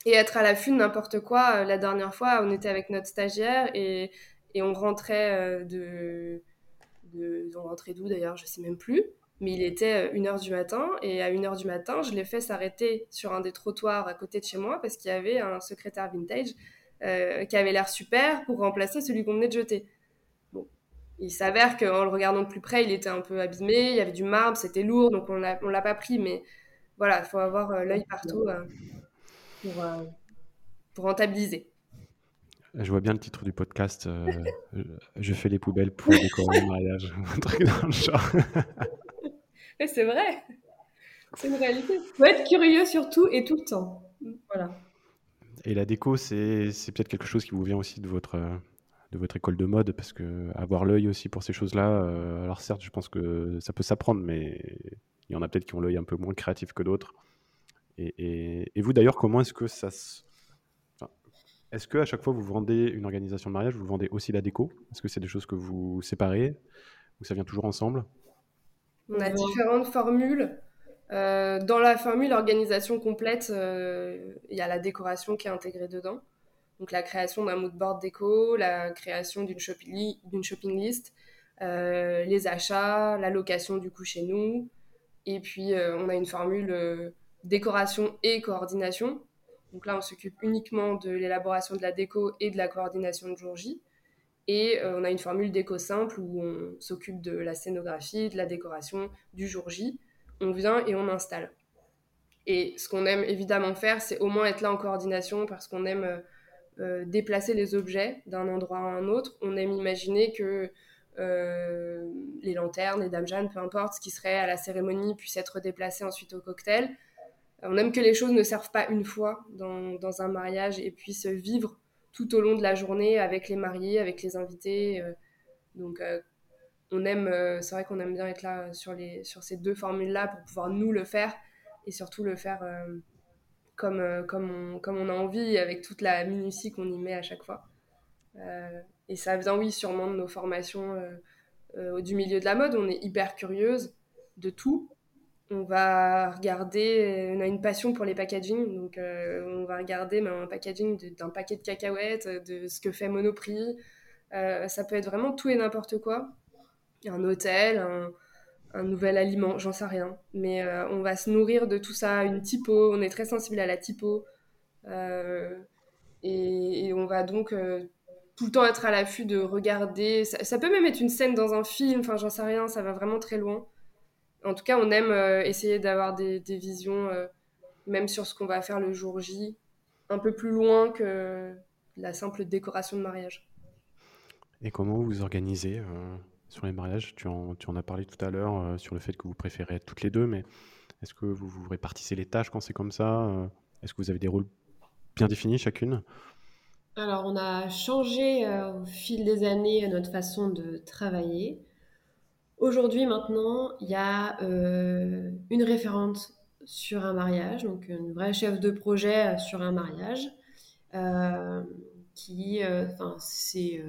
être à l'affût de n'importe quoi. La dernière fois, on était avec notre stagiaire et, on rentrait de, de, on rentrait d'où d'ailleurs, je sais même plus mais il était 1h euh, du matin et à 1h du matin, je l'ai fait s'arrêter sur un des trottoirs à côté de chez moi parce qu'il y avait un secrétaire vintage euh, qui avait l'air super pour remplacer celui qu'on venait de jeter. Bon, il s'avère qu'en le regardant de plus près, il était un peu abîmé, il y avait du marbre, c'était lourd, donc on ne l'a pas pris, mais voilà, il faut avoir euh, l'œil partout pour, pour rentabiliser. Je vois bien le titre du podcast. je fais les poubelles pour décorer le mariage. Un truc dans le genre. c'est vrai. C'est une réalité. Faut être curieux surtout et tout le temps. Voilà. Et la déco, c'est peut-être quelque chose qui vous vient aussi de votre, de votre école de mode, parce que avoir l'œil aussi pour ces choses-là, euh, alors certes, je pense que ça peut s'apprendre, mais il y en a peut-être qui ont l'œil un peu moins créatif que d'autres. Et, et, vous d'ailleurs, comment est-ce que ça se... est-ce que à chaque fois vous vendez une organisation de mariage, vous vendez aussi la déco? Est-ce que c'est des choses que vous séparez ou ça vient toujours ensemble? On a différentes formules. Euh, dans la formule organisation complète, euh, il y a la décoration qui est intégrée dedans. Donc la création d'un mood board déco, la création d'une shopping, shopping, list, euh, les achats, la location du coup chez nous. Et puis on a une formule décoration et coordination. Donc là on s'occupe uniquement de l'élaboration de la déco et de la coordination de jour J. Et on a une formule déco simple où on s'occupe de la scénographie, de la décoration du jour J on vient et on installe. Et ce qu'on aime évidemment faire, c'est au moins être là en coordination parce qu'on aime euh, euh, déplacer les objets d'un endroit à un autre. On aime imaginer que euh, les lanternes, les dames Jeanne, peu importe, ce qui serait à la cérémonie puisse être déplacé ensuite au cocktail. On aime que les choses ne servent pas une fois dans un mariage et puissent vivre tout au long de la journée avec les mariés, avec les invités. donc on aime, euh, c'est vrai qu'on aime bien être là sur, les, sur ces deux formules-là pour pouvoir nous le faire et surtout le faire euh, comme, euh, comme, on, comme on a envie avec toute la minutie qu'on y met à chaque fois. et ça vient, oui, sûrement de nos formations du milieu de la mode. On est hyper curieuse de tout. On va regarder, on a une passion pour les packaging, donc on va regarder un packaging d'un paquet de cacahuètes, de ce que fait Monoprix. ça peut être vraiment tout et n'importe quoi un hôtel, un, nouvel aliment, j'en sais rien. Mais euh, on va se nourrir de tout ça, une typo, on est très sensible à la typo. Euh, et, on va donc euh, tout le temps être à l'affût de regarder. Ça, peut même être une scène dans un film, enfin j'en sais rien, ça va vraiment très loin. En tout cas, on aime essayer d'avoir des, des, visions, même sur ce qu'on va faire le jour J, un peu plus loin que la simple décoration de mariage. Et comment vous organisez sur les mariages? Tu en, tu en as parlé tout à l'heure euh, sur le fait que vous préférez être toutes les deux, mais est-ce que vous, vous répartissez les tâches quand c'est comme ça euh, Est-ce que vous avez des rôles bien définis chacune? Alors, on a changé euh, au fil des années notre façon de travailler. Aujourd'hui, maintenant, il y a une référente sur un mariage, donc une vraie chef de projet sur un mariage, qui, enfin, c'est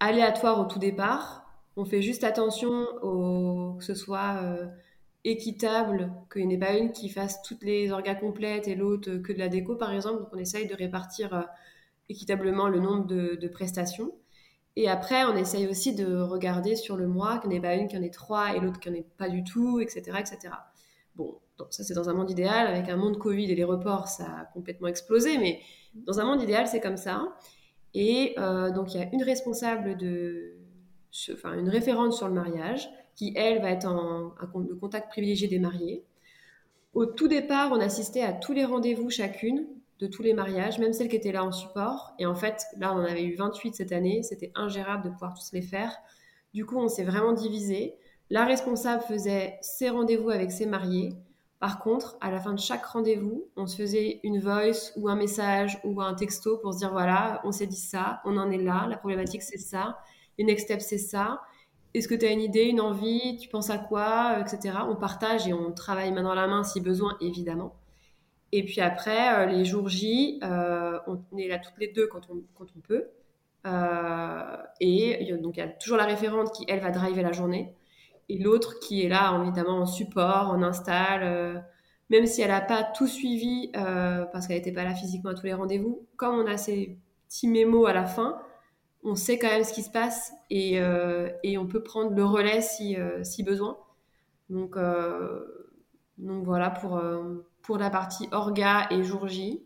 aléatoire au tout départ. On fait juste attention au, que ce soit euh, équitable, qu'il n'y ait pas une qui fasse toutes les orgas complètes et l'autre que de la déco, par exemple. Donc on essaye de répartir euh, équitablement le nombre de, prestations. Et après, on essaye aussi de regarder sur le mois qu'il n'y ait pas une qui en ait trois et l'autre qui en ait pas du tout, etc. etc. Bon, ça c'est dans un monde idéal. Avec un monde Covid et les reports, ça a complètement explosé. Mais dans un monde idéal, c'est comme ça. Et euh, donc, il y a une responsable de, enfin, une référente sur le mariage, qui, elle, va être en, le contact privilégié des mariés. Au tout départ, on assistait à tous les rendez-vous chacune de tous les mariages, même celles qui étaient là en support. Et en fait, là, on en avait eu 28 cette année. C'était ingérable de pouvoir tous les faire. Du coup, on s'est vraiment divisé. La responsable faisait ses rendez-vous avec ses mariés. Par contre, à la fin de chaque rendez-vous, on se faisait une voice ou un message ou un texto pour se dire voilà, on s'est dit ça, on en est là, la problématique c'est ça les next steps, c'est ça. Est-ce que tu as une idée, une envie? Tu penses à quoi? Etc. On partage et on travaille main dans la main si besoin, évidemment. Et puis après, euh, les jours J, euh, on est là toutes les deux quand on, quand on peut. Euh, et donc, il y a toujours la référente qui, elle, va driver la journée. Et l'autre qui est là, évidemment, en support, en install. même si elle n'a pas tout suivi, parce qu'elle n'était pas là physiquement à tous les rendez-vous, comme on a ces petits mémos à la fin, on sait quand même ce qui se passe et, euh, on peut prendre le relais si, euh, besoin. Donc, donc voilà pour, pour la partie orga et jour J.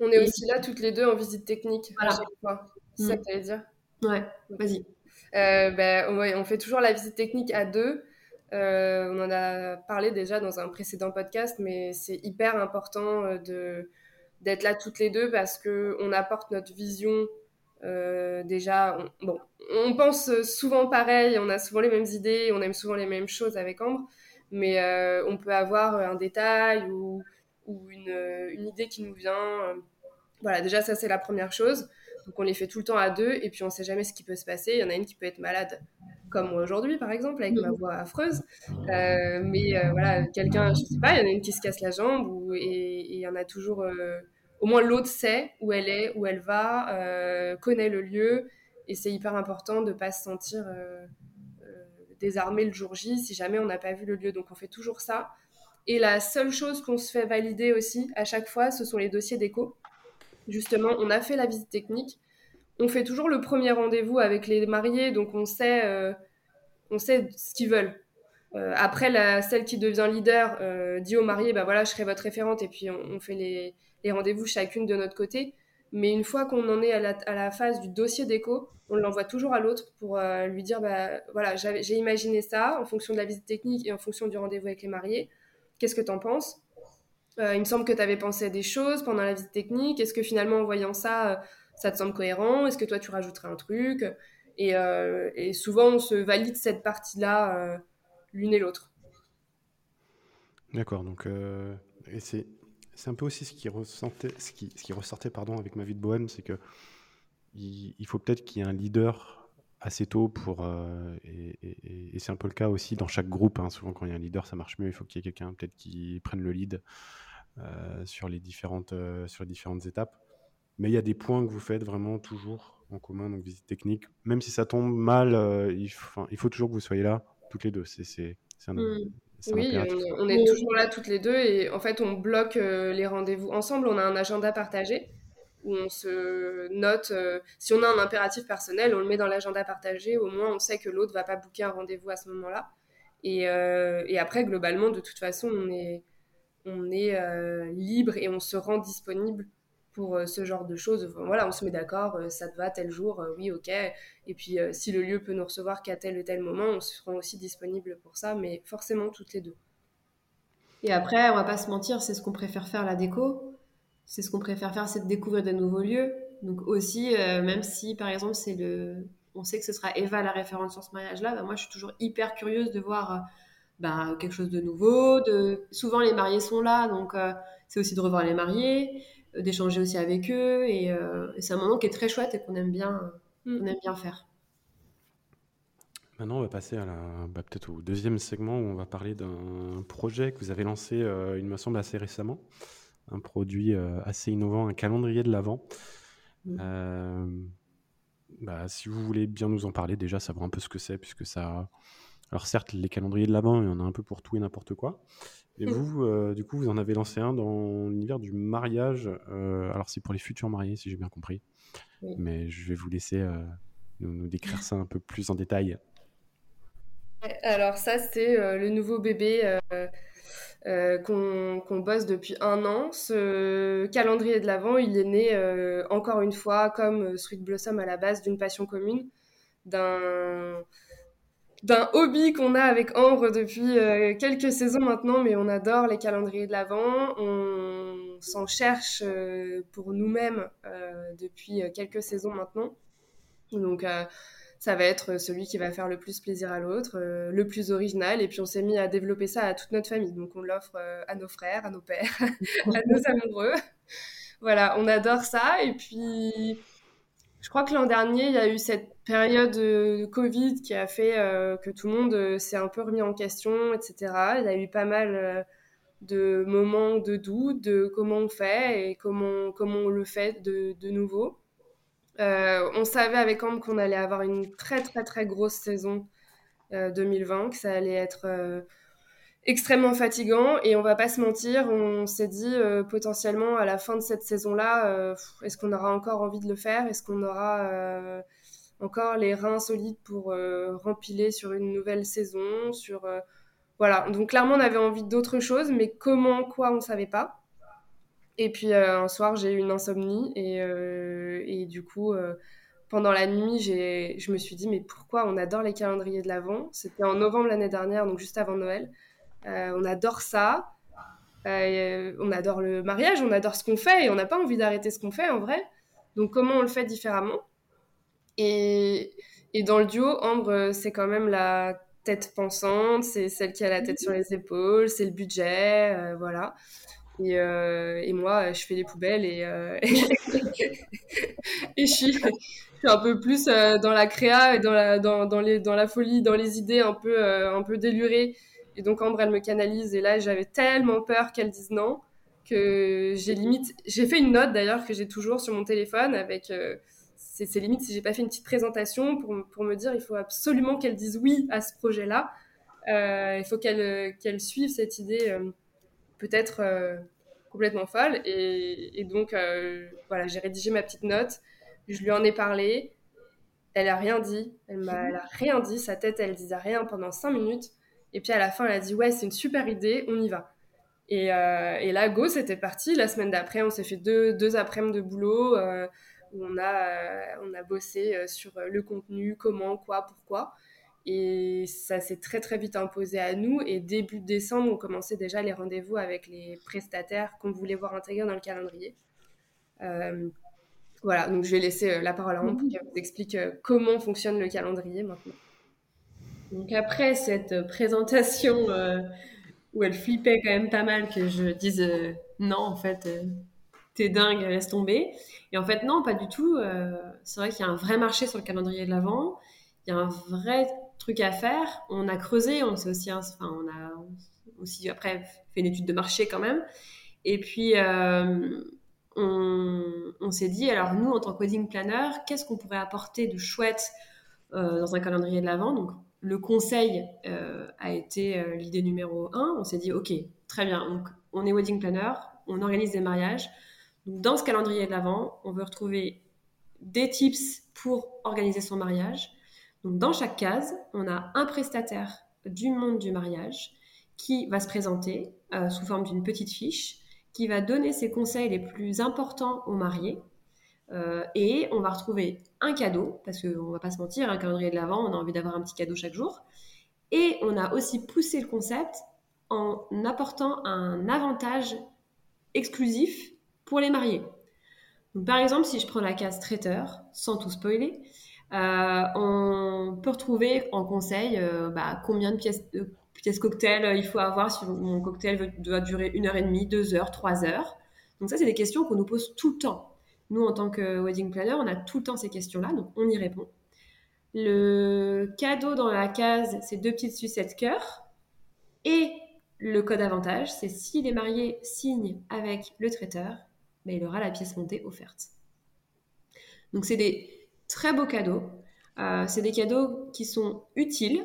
On est aussi là toutes les deux en visite technique à chaque fois. C'est ça mm. que tu allais dire Ouais, vas-y. Ben, on fait toujours la visite technique à deux. on en a parlé déjà dans un précédent podcast, mais c'est hyper important de d'être là toutes les deux parce que on apporte notre vision euh, déjà, on, bon, on pense souvent pareil, on a souvent les mêmes idées, on aime souvent les mêmes choses avec Ambre, mais euh, on peut avoir un détail ou ou une, une idée qui nous vient. Voilà, déjà, ça, c'est la première chose. Donc, on les fait tout le temps à deux, et puis on ne sait jamais ce qui peut se passer. Il y en a une qui peut être malade, comme moi aujourd'hui, par exemple, avec ma voix affreuse. Euh, mais euh, voilà, quelqu'un, je sais pas, il y en a une qui se casse la jambe, ou, et il y en a toujours. Euh, au moins, l'autre sait où elle est, où elle va, connaît le lieu, et c'est hyper important de ne pas se sentir désarmé le jour J si jamais on n'a pas vu le lieu. Donc, on fait toujours ça. Et la seule chose qu'on se fait valider aussi à chaque fois, ce sont les dossiers d'écho justement, on a fait la visite technique. On fait toujours le premier rendez-vous avec les mariés, donc on sait, euh, on sait ce qu'ils veulent. Euh, après, la, celle qui devient leader euh, dit aux mariés, bah voilà, je serai votre référente, et puis on, fait les, rendez-vous chacune de notre côté. Mais une fois qu'on en est à la, phase du dossier d'écho, on l'envoie toujours à l'autre pour lui dire, bah voilà, j'ai imaginé ça en fonction de la visite technique et en fonction du rendez-vous avec les mariés. Qu'est-ce que tu en penses? Euh, il me semble que tu avais pensé à des choses pendant la visite technique. Est-ce que finalement, en voyant ça, euh, ça te semble cohérent? Est-ce que toi, tu rajouterais un truc? Euh, et, souvent, on se valide cette partie-là l'une et l'autre. D'accord. Donc, c'est, c'est un peu aussi ce qui, ressortait avec ma vie de bohème, c'est que il, faut peut-être qu'il y ait un leader assez tôt pour et, c'est un peu le cas aussi dans chaque groupe. Hein. Souvent, quand il y a un leader, ça marche mieux. Il faut qu'il y ait quelqu'un peut-être qui prenne le lead euh, sur, les différentes, euh, sur les différentes étapes. Mais il y a des points que vous faites vraiment toujours en commun, donc visite technique. Même si ça tombe mal, euh, il, faut, il toujours que vous soyez là, toutes les deux. C'est un, Oui, on, est toujours là toutes les deux et en fait on bloque les rendez-vous ensemble. On a un agenda partagé où on se note. si on a un impératif personnel, on le met dans l'agenda partagé. Au moins on sait que l'autre va pas booker un rendez-vous à ce moment-là. Et, et, après globalement, de toute façon, on est on est euh, libre et on se rend disponible pour euh, ce genre de choses. voilà, on se met d'accord, euh, ça te va tel jour, oui, ok. Et puis, si le lieu peut nous recevoir qu'à tel ou tel moment, on se rend aussi disponible pour ça, mais forcément toutes les deux. Et après, on va pas se mentir, c'est ce qu'on préfère faire la déco. C'est ce qu'on préfère faire, c'est de découvrir de nouveaux lieux. Donc aussi, même si par exemple c'est le, on sait que ce sera Eva la référente sur ce mariage-là, bah, moi je suis toujours hyper curieuse de voir bah, quelque chose de nouveau. De... Souvent, les mariés sont là, donc euh, c'est aussi de revoir les mariés, euh, d'échanger aussi avec eux. Euh, et, c'est un moment qui est très chouette et qu'on aime, bien, mm. aime bien faire. Maintenant, on va passer à la, bah, peut-être au deuxième segment où on va parler d'un projet que vous avez lancé, il me semble, assez récemment. Un produit assez innovant, un calendrier de l'Avent. Mm. Bah, si vous voulez bien nous en parler, déjà savoir un peu ce que c'est, puisque ça, alors certes, les calendriers de l'avant, il y en a un peu pour tout et n'importe quoi. Et vous, euh, du coup, vous en avez lancé un dans l'univers du mariage. Euh, alors c'est pour les futurs mariés, si j'ai bien compris. Mais je vais vous laisser euh, nous, décrire ça un peu plus en détail. Alors ça, c'est le nouveau bébé qu'on bosse depuis un an. Ce calendrier de l'avant, il est né encore une fois, comme Sweet Blossom à la base, d'une passion commune, d'un d'un hobby qu'on a avec Ambre depuis euh, quelques saisons maintenant, mais on adore les calendriers de l'Avent. On s'en cherche euh, pour nous-mêmes euh, depuis quelques saisons maintenant. Donc, ça va être celui qui va faire le plus plaisir à l'autre, le plus original. Et puis, on s'est mis à développer ça à toute notre famille. Donc, on l'offre à nos frères, à nos pères, à nos amoureux. Voilà, on adore ça. Et puis je crois que l'an dernier, il y a eu cette période de Covid qui a fait euh, que tout le monde euh, s'est un peu remis en question, etc. Il y a eu pas mal euh, de moments de doute de comment on fait et comment, comment on le fait de, de nouveau. on savait avec Ambre qu'on allait avoir une très très très grosse saison 2020, que ça allait être extrêmement fatigant et on va pas se mentir, on s'est dit euh, potentiellement à la fin de cette saison-là, euh, est-ce qu'on aura encore envie de le faire? Est-ce qu'on aura euh, encore les reins solides pour rempiler sur une nouvelle saison sur voilà, donc clairement on avait envie d'autre chose, mais comment, quoi, on savait pas. Et puis un soir j'ai eu une insomnie et, et du coup pendant la nuit, je me suis dit, mais pourquoi on adore les calendriers de l'Avent? C'était en novembre l'année dernière, donc juste avant Noël. Euh, on adore ça. Euh, on adore le mariage, on adore ce qu'on fait et on n'a pas envie d'arrêter ce qu'on fait en vrai. Donc comment on le fait différemment? Et, dans le duo, Ambre, c'est quand même la tête pensante, c'est celle qui a la tête sur les épaules, c'est le budget, euh, voilà. Et, moi, je fais les poubelles et, je, suis, un peu plus dans la créa et dans la folie, dans les idées un peu, un peu délurées. Et donc Ambre, elle me canalise. Et là, j'avais tellement peur qu'elle dise non que j'ai limite. J'ai fait une note d'ailleurs que j'ai toujours sur mon téléphone avec. Euh, c'est limite si j'ai pas fait une petite présentation pour, pour me dire il faut absolument qu'elle dise oui à ce projet-là. Euh, il faut qu'elle qu'elle suive cette idée euh, peut-être complètement folle. Et, donc voilà, j'ai rédigé ma petite note. Je lui en ai parlé. Elle a rien dit. Elle m'a rien dit. Sa tête, elle disait rien pendant cinq minutes. Et puis à la fin, elle a dit ouais, c'est une super idée, on y va. Et, euh, et là, go, c'était parti. La semaine d'après, on s'est fait deux, deux après-midi de boulot euh, où on a, euh, on a bossé sur le contenu, comment, quoi, pourquoi. Et ça s'est très très vite imposé à nous. Et début décembre, on commençait déjà les rendez-vous avec les prestataires qu'on voulait voir intégrer dans le calendrier. voilà, donc je vais laisser la parole à Anne pour qu'elle vous explique comment fonctionne le calendrier maintenant. Donc après cette présentation euh, où elle flippait quand même pas mal que je dise euh, non, en fait, euh, t'es dingue, laisse tomber. Et en fait, non, pas du tout. c'est vrai qu'il y a un vrai marché sur le calendrier de l'Avent. Il y a un vrai truc à faire. On a creusé, on s'est aussi, enfin, on a aussi après fait une étude de marché quand même. Et puis, on, s'est dit, alors nous, en tant que wedding planner, qu'est-ce qu'on pourrait apporter de chouette dans un calendrier de l'Avent? Donc, le conseil euh, a été euh, l'idée numéro un. On s'est dit, OK, très bien, donc, on est wedding planner, on organise des mariages. dans ce calendrier de on veut retrouver des tips pour organiser son mariage. Donc, dans chaque case, on a un prestataire du monde du mariage qui va se présenter euh, sous forme d'une petite fiche, qui va donner ses conseils les plus importants aux mariés euh, et on va retrouver un cadeau, parce qu'on va pas se mentir, un calendrier de l'Avent, on a envie d'avoir un petit cadeau chaque jour. Et on a aussi poussé le concept en apportant un avantage exclusif pour les mariés. par exemple, si je prends la case traiteur, sans tout spoiler, euh, on peut retrouver en conseil euh, bah, combien de pièces cocktail il faut avoir si mon cocktail doit durer une heure et demie, deux heures, trois heures. Donc ça, c'est des questions qu'on nous pose tout le temps. Nous, en tant que wedding planner, on a tout le temps ces questions-là, donc on y répond. Le cadeau dans la case, c'est deux petites sucettes cœur. Et le code avantage, c'est si les mariés signent avec le traiteur, ben, il aura la pièce montée offerte. Donc c'est des très beaux cadeaux. Euh, c'est des cadeaux qui sont utiles,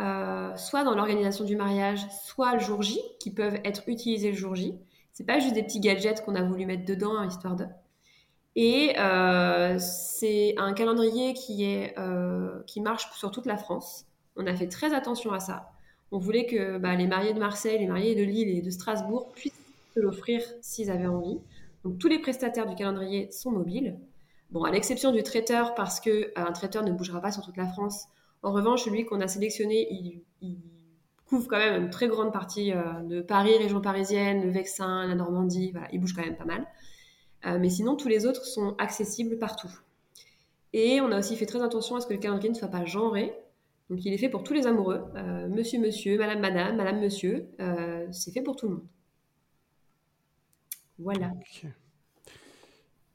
euh, soit dans l'organisation du mariage, soit le jour J, qui peuvent être utilisés le jour J. C'est pas juste des petits gadgets qu'on a voulu mettre dedans, histoire de. Et euh, c'est un calendrier euh, qui marche sur toute la France. On a fait très attention à ça. On voulait que bah, les mariés de Marseille, les mariés de Lille et de Strasbourg puissent se l'offrir s'ils avaient envie. Donc tous les prestataires du calendrier sont mobiles. Bon, à l'exception du traiteur, parce qu'un euh, traiteur ne bougera pas sur toute la France. En revanche, celui qu'on a sélectionné, il, couvre quand même une très grande partie de Paris, région parisienne, le Vexin, la Normandie. Il bouge quand même pas mal. Euh, mais sinon, tous les autres sont accessibles partout. Et on a aussi fait très attention à ce que le calendrier ne soit pas genré. Donc il est fait pour tous les amoureux. Euh, monsieur, monsieur, madame, madame, madame, monsieur. Euh, c'est fait pour tout le monde. Voilà.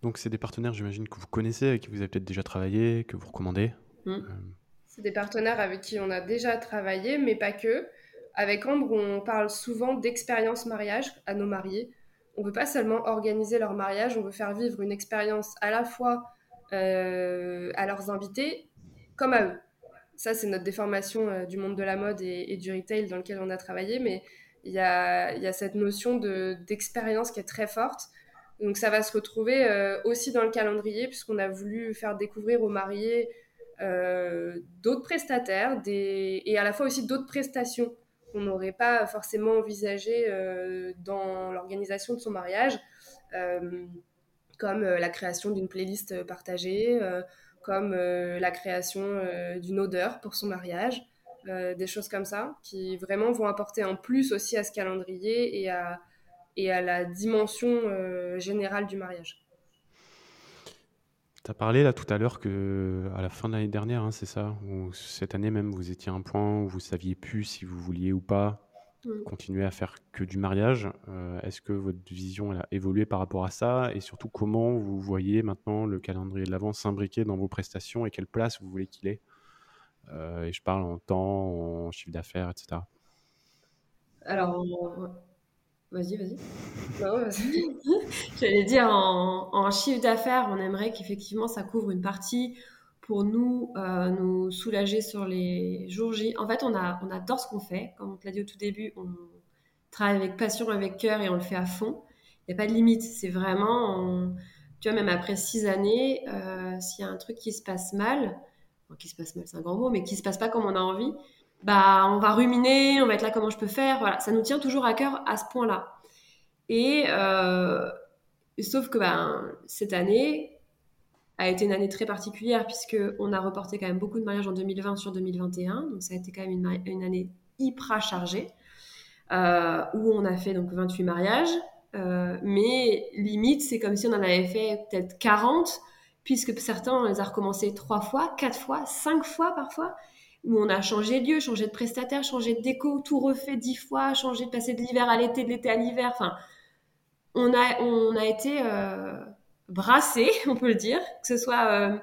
Donc c'est des partenaires, j'imagine, que vous connaissez, avec qui vous avez peut-être déjà travaillé, que vous recommandez hmm. C'est des partenaires avec qui on a déjà travaillé, mais pas que. Avec Ambre, on parle souvent d'expérience mariage à nos mariés on veut pas seulement organiser leur mariage, on veut faire vivre une expérience à la fois euh, à leurs invités comme à eux. Ça, c'est notre déformation euh, du monde de la mode et, du retail dans lequel on a travaillé, mais il y a, cette notion d'expérience qui est très forte. Donc ça va se retrouver euh, aussi dans le calendrier, puisqu'on a voulu faire découvrir aux mariés d'autres prestataires et à la fois aussi d'autres prestations qu'on n'aurait pas forcément envisagé euh, dans l'organisation de son mariage, euh, comme euh, la création d'une playlist partagée, comme la création d'une odeur pour son mariage. des choses comme ça qui vraiment vont apporter un plus aussi à ce calendrier et à, et à la dimension générale du mariage. Tu as parlé là tout à l'heure que à la fin de l'année dernière, hein, c'est ça, ou cette année même, vous étiez à un point où vous saviez plus si vous vouliez ou pas mm. continuer à faire que du mariage. Est-ce que votre vision a évolué par rapport à ça? Et surtout, comment vous voyez maintenant le calendrier de l'avant s'imbriquer dans vos prestations et quelle place vous voulez qu'il ait? Et je parle en temps, en chiffre d'affaires, etc. Alors, vas-y, vas-y. J'allais dire, en, chiffre d'affaires, on aimerait qu'effectivement ça couvre une partie pour nous, euh, nous soulager sur les jours J. En fait, on, a, on adore ce qu'on fait. Comme on te l'a dit au tout début, on travaille avec passion, avec cœur et on le fait à fond. Il n'y a pas de limite. C'est vraiment, tu vois, même après six années, euh, s'il y a un truc qui se passe mal, qui se passe mal, c'est un grand mot, mais qui se passe pas comme on a envie, bah, on va ruminer, on va être là comment je peux faire. Voilà, ça nous tient toujours à cœur à ce point-là. Et euh, sauf que ben, cette année a été une année très particulière puisque on a reporté quand même beaucoup de mariages en 2020 sur 2021. Donc ça a été quand même une, année hyper chargée euh, où on a fait donc 28 mariages. Euh, mais limite, c'est comme si on en avait fait peut-être 40 puisque certains on les a recommencés trois fois, quatre fois, cinq fois parfois où on a changé de lieu, changé de prestataire, changé de déco, tout refait dix fois, changé de passer de l'hiver à l'été, de l'été à l'hiver. Enfin, on a, été euh, brassé, on peut le dire, que ce soit euh,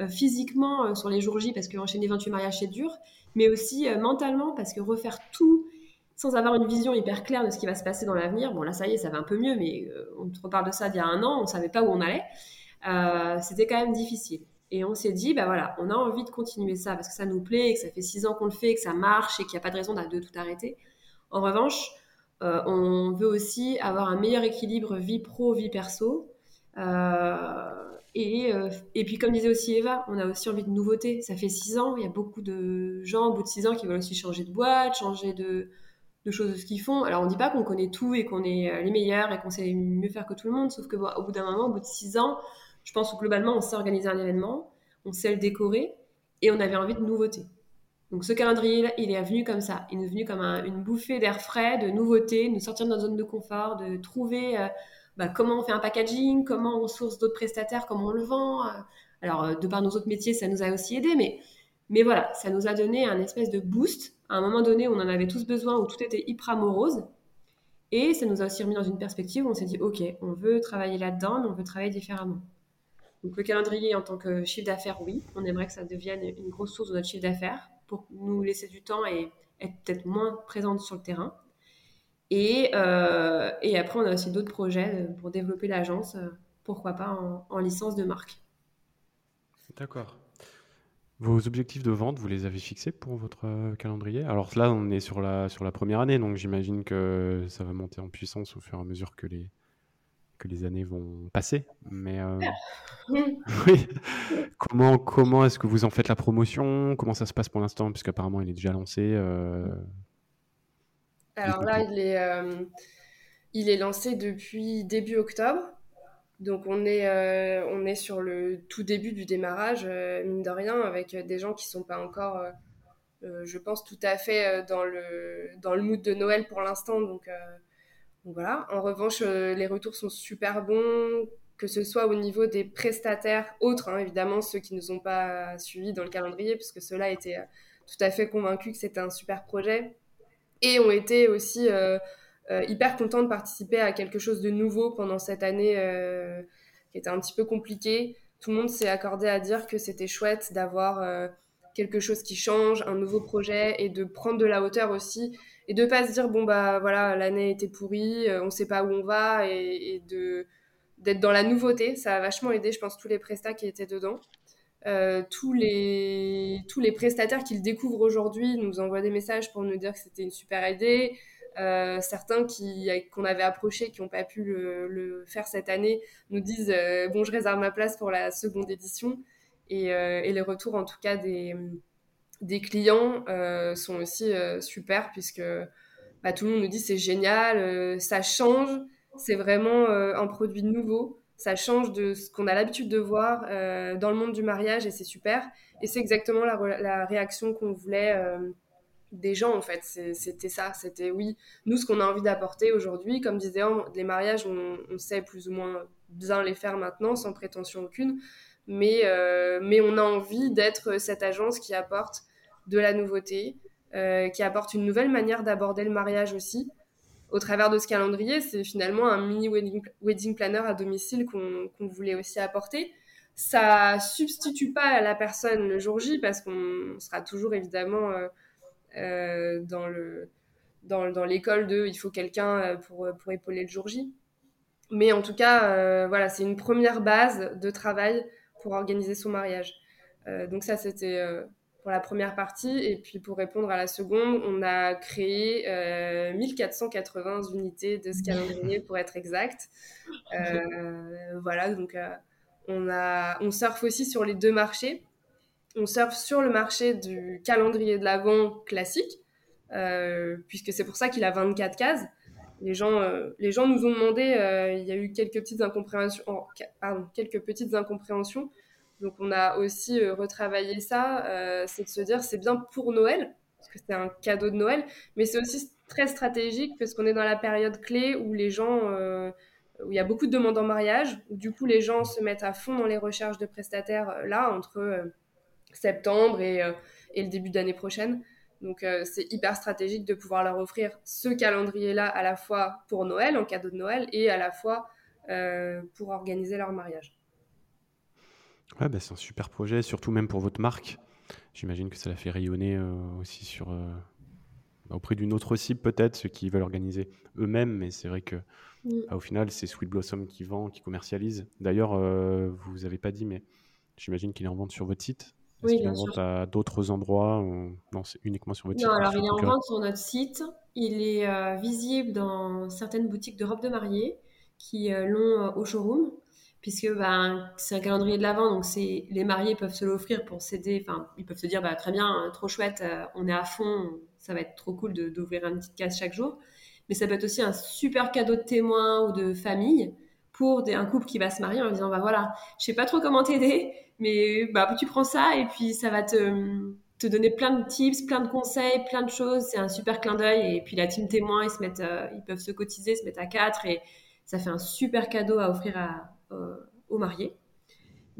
euh, physiquement sur les jours J, parce qu'enchaîner 28 mariages, c'est dur, mais aussi mentalement, parce que refaire tout sans avoir une vision hyper claire de ce qui va se passer dans l'avenir, bon là ça y est, ça va un peu mieux, mais on te reparle de ça d'il y a un an, on ne savait pas où on allait, c'était quand même difficile. Et on s'est dit, bah voilà, on a envie de continuer ça parce que ça nous plaît, que ça fait six ans qu'on le fait, que ça marche et qu'il n'y a pas de raison de tout arrêter. En revanche, euh, on veut aussi avoir un meilleur équilibre vie pro, vie perso. Euh, et, euh, et, puis, comme disait aussi Eva, on a aussi envie de nouveautés. Ça fait six ans, il y a beaucoup de gens au bout de six ans qui veulent aussi changer de boîte, changer de, de choses de ce qu'ils font. Alors, on ne dit pas qu'on connaît tout et qu'on est les meilleurs et qu'on sait mieux faire que tout le monde, sauf que au bout d'un moment, au bout de six ans, je pense que globalement, on sait organiser un événement, on sait le décorer, et on avait envie de nouveautés. Donc ce calendrier, il est venu comme ça. Il est venu comme une bouffée d'air frais, de nouveautés, nous sortir de notre zone de confort, de trouver euh, bah, comment on fait un packaging, comment on source d'autres prestataires, comment on le vend. Euh. Alors, euh, de par nos autres métiers, ça nous a aussi aidé, mais, voilà, ça nous a donné un espèce de boost à un moment donné on en avait tous besoin, où tout était hyper morose. Et ça nous a aussi remis dans une perspective où on s'est dit, OK, on veut travailler là-dedans, mais on veut travailler différemment. Donc le calendrier en tant que chiffre d'affaires, oui, on aimerait que ça devienne une grosse source de notre chiffre d'affaires pour nous laisser du temps et être peut-être moins présente sur le terrain. Et, euh, et après, on a aussi d'autres projets pour développer l'agence, euh, pourquoi pas en, licence de marque. D'accord. Vos objectifs de vente, vous les avez fixés pour votre euh, calendrier? Alors là, on est sur la, sur la première année, donc j'imagine que ça va monter en puissance au fur et à mesure que les, que les années vont passer. Mais euh, oui. comment comment est-ce que vous en faites la promotion? Comment ça se passe pour l'instant? Puisqu'apparemment, il est déjà lancé. Euh, Alors là, il est, euh, il est lancé depuis début octobre. Donc on est, on est sur le tout début du démarrage, mine de rien, avec des gens qui sont pas encore, je pense, tout à fait dans le, dans le mood de Noël pour l'instant. Donc voilà. En revanche, euh, les retours sont super bons, que ce soit au niveau des prestataires autres, hein, évidemment ceux qui ne nous ont pas suivis dans le calendrier, puisque ceux-là étaient euh, tout à fait convaincus que c'était un super projet, et ont été aussi euh, hyper contents de participer à quelque chose de nouveau pendant cette année qui était un petit peu compliquée. Tout le monde s'est accordé à dire que c'était chouette d'avoir quelque chose qui change, un nouveau projet, et de prendre de la hauteur aussi et de pas se dire bon bah voilà l'année était pourrie euh, on sait pas où on va et, de d'être dans la nouveauté ça a vachement aidé je pense tous les prestats qui étaient dedans. Euh, tous les tous les prestataires qui le découvrent aujourd'hui nous envoient des messages pour nous dire que c'était une super idée. Euh, certains qui qu'on avait approchés qui n'ont pas pu le, faire cette année nous disent bon je réserve ma place pour la seconde édition. Et, et les retours en tout cas des des clients euh, sont aussi euh, super puisque bah, tout le monde nous dit c'est génial, euh, ça change, c'est vraiment un produit nouveau, ça change de ce qu'on a l'habitude de voir dans le monde du mariage et c'est super. Et c'est exactement la, réaction qu'on voulait des gens en fait. C'était ça, c'était oui, nous ce qu'on a envie d'apporter aujourd'hui, comme disait les mariages, on, on, sait plus ou moins bien les faire maintenant sans prétention aucune. Mais, mais on a envie d'être cette agence qui apporte de la nouveauté, qui apporte une nouvelle manière d'aborder le mariage aussi. Au travers de ce calendrier, c'est finalement un mini wedding, planner à domicile qu'on voulait aussi apporter. Ça substitue pas la personne le jour J parce qu'on sera toujours évidemment dans le dans, l'école de il faut quelqu'un pour, pour épauler le jour J. Mais en tout cas, voilà, c'est une première base de travail pour organiser son mariage. Euh, donc ça, c'était euh, pour la première partie. Et puis pour répondre à la seconde, on a créé 1480 euh, unités de ce calendrier pour être exact. voilà, donc on, a, on surfe aussi sur les deux marchés. On surfe sur le marché du calendrier de l'Avent classique, puisque c'est pour ça qu'il a 24 cases. Les gens, les gens nous ont demandé, il y a eu quelques petites incompréhensions, pardon, quelques petites incompréhensions donc on a aussi euh, retravaillé ça, euh, c'est de se dire c'est bien pour Noël, parce que c'est un cadeau de Noël, mais c'est aussi très stratégique parce qu'on est dans la période clé où les gens, euh, où il y a beaucoup de demandes en mariage, où du coup les gens se mettent à fond dans les recherches de prestataires là entre septembre et, le début d'année prochaine. Donc c'est hyper stratégique de pouvoir leur offrir ce calendrier-là à la fois pour Noël, en cadeau de Noël, et à la fois pour organiser leur mariage. Ouais, bah, c'est un super projet, surtout même pour votre marque. J'imagine que ça l'a fait rayonner euh, aussi sur, euh, bah, auprès d'une autre cible peut-être, ceux qui veulent organiser eux-mêmes, mais c'est vrai que bah, au final, c'est Sweet Blossom qui vend, qui commercialise. D'ailleurs, euh, vous avez pas dit, mais j'imagine qu'il est en vente sur votre site. Est-ce qu'il est en vente à d'autres endroits Non, c'est uniquement sur votre site? Non, alors il est en vente sur notre site. Il est visible dans certaines boutiques de robes de mariée qui l'ont au showroom puisque ben, c'est un calendrier de l'avant, donc les mariés peuvent se l'offrir pour s'aider. Enfin, ils peuvent se dire bah, très bien, hein, trop chouette, euh, on est à fond, ça va être trop cool d'ouvrir une petite case chaque jour. Mais ça peut être aussi un super cadeau de témoin ou de famille pour un couple qui va se marier en disant bah voilà, je sais pas trop comment t'aider, mais bah tu prends ça et puis ça va te te donner plein de tips, plein de conseils, plein de choses. C'est un super clin d'œil. Et puis la team témoin, ils euh, peuvent se cotiser, se mettre à quatre et ça fait un super cadeau à offrir à, aux mariés.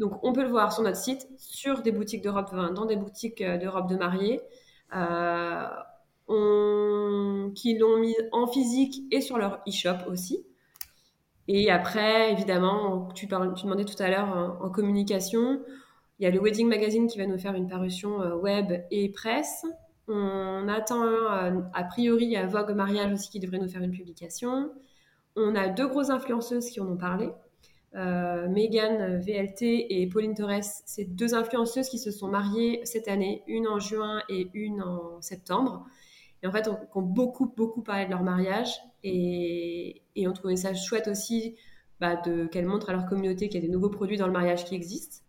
Donc, on peut le voir sur notre site, sur des boutiques d'Europe, dans des boutiques euh, d'Europe de mariés, euh, qui l'ont mis en physique et sur leur e-shop aussi. Et après, évidemment, tu, demandais tout à l'heure en, communication, il y a le Wedding Magazine qui va nous faire une parution web et presse. On attend a priori à Vogue Mariage aussi qui devrait nous faire une publication. On a deux grosses influenceuses qui en ont parlé. Euh, Megan VLT et Pauline Torres, c'est deux influenceuses qui se sont mariées cette année, une en juin et une en septembre. Et en fait, on, ont beaucoup, beaucoup parlé de leur mariage et, et on trouvait ça chouette aussi bah, qu'elles montrent à leur communauté qu'il y a des nouveaux produits dans le mariage qui existent.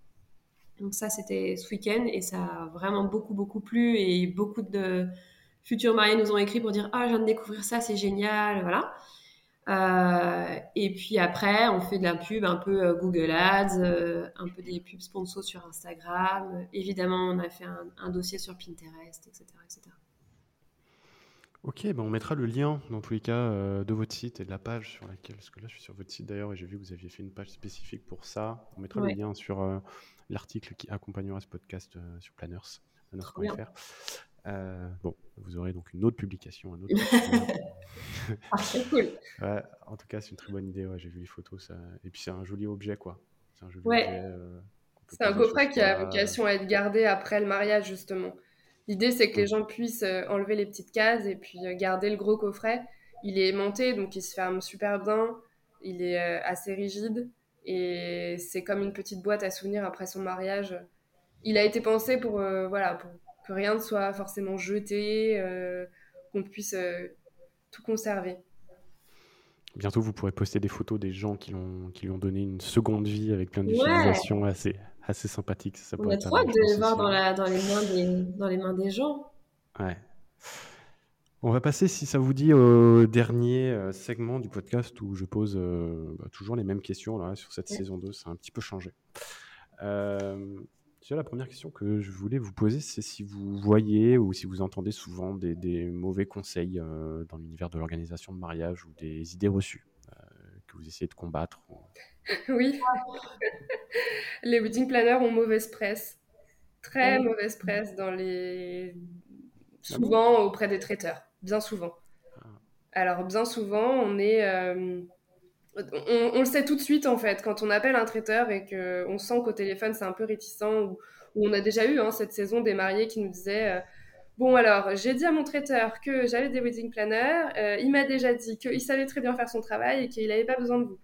Donc ça, c'était ce week-end et ça a vraiment beaucoup, beaucoup plu et beaucoup de futurs mariés nous ont écrit pour dire « Ah, je viens de découvrir ça, c'est génial !» Voilà. Euh, et puis après, on fait de la pub un peu euh, Google Ads, euh, un peu des pubs sponsors sur Instagram. Évidemment, on a fait un, dossier sur Pinterest, etc. etc. Ok, ben on mettra le lien dans tous les cas de votre site et de la page sur laquelle, parce que là je suis sur votre site d'ailleurs et j'ai vu que vous aviez fait une page spécifique pour ça. On mettra le lien sur l'article qui accompagnera ce podcast sur Planners, planners.fr. Euh, bon, vous aurez donc une autre publication, un autre. ah, c'est cool. Ouais, en tout cas, c'est une très bonne idée. Ouais, J'ai vu les photos, ça... et puis c'est un joli objet, quoi. C'est un joli objet. Euh, c'est un coffret qui a vocation à être gardé après le mariage, justement. L'idée, c'est que les gens puissent euh, enlever les petites cases et puis garder le gros coffret. Il est aimanté, donc il se ferme super bien. Il est assez rigide et c'est comme une petite boîte à souvenirs après son mariage. Il a été pensé pour, voilà, pour que rien ne soit forcément jeté, euh, qu'on puisse euh, tout conserver. Bientôt, vous pourrez poster des photos des gens qui, ont, qui lui ont donné une seconde vie avec plein d'utilisations assez, assez sympathiques. Ça, On a trop hâte de les voir dans, la, dans, les mains des, dans les mains des gens. Ouais. On va passer, si ça vous dit, au dernier euh, segment du podcast où je pose bah, toujours les mêmes questions là, sur cette saison 2. Ça a un petit peu changé. Euh, la première question que je voulais vous poser, c'est si vous voyez ou si vous entendez souvent des, mauvais conseils euh, dans l'univers de l'organisation de mariage ou des idées reçues euh, que vous essayez de combattre. Oui, les wedding planners ont mauvaise presse, très mauvaise presse dans les souvent auprès des traiteurs, bien souvent. Ah. Alors, bien souvent, on est. On, le sait tout de suite, en fait, quand on appelle un traiteur et qu'on sent qu'au téléphone, c'est un peu réticent, ou, on a déjà eu hein, cette saison des mariés qui nous disaient Bon, alors, j'ai dit à mon traiteur que j'avais des wedding planners. il m'a déjà dit qu'il savait très bien faire son travail et qu'il n'avait pas besoin de vous.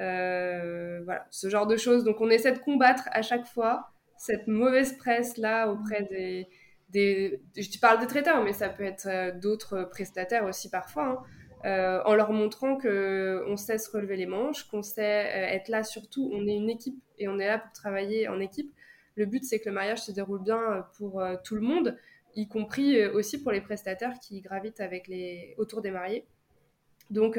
Euh, voilà, ce genre de choses. Donc on essaie de combattre à chaque fois cette mauvaise presse là auprès des, je parle des traiteurs, mais ça peut être euh, d'autres prestataires aussi parfois, hein. Euh, en leur montrant que on sait se relever les manches, qu'on sait être là surtout, on est une équipe et on est là pour travailler en équipe. Le but c'est que le mariage se déroule bien pour tout le monde, y compris aussi pour les prestataires qui gravitent avec les autour des mariés. Donc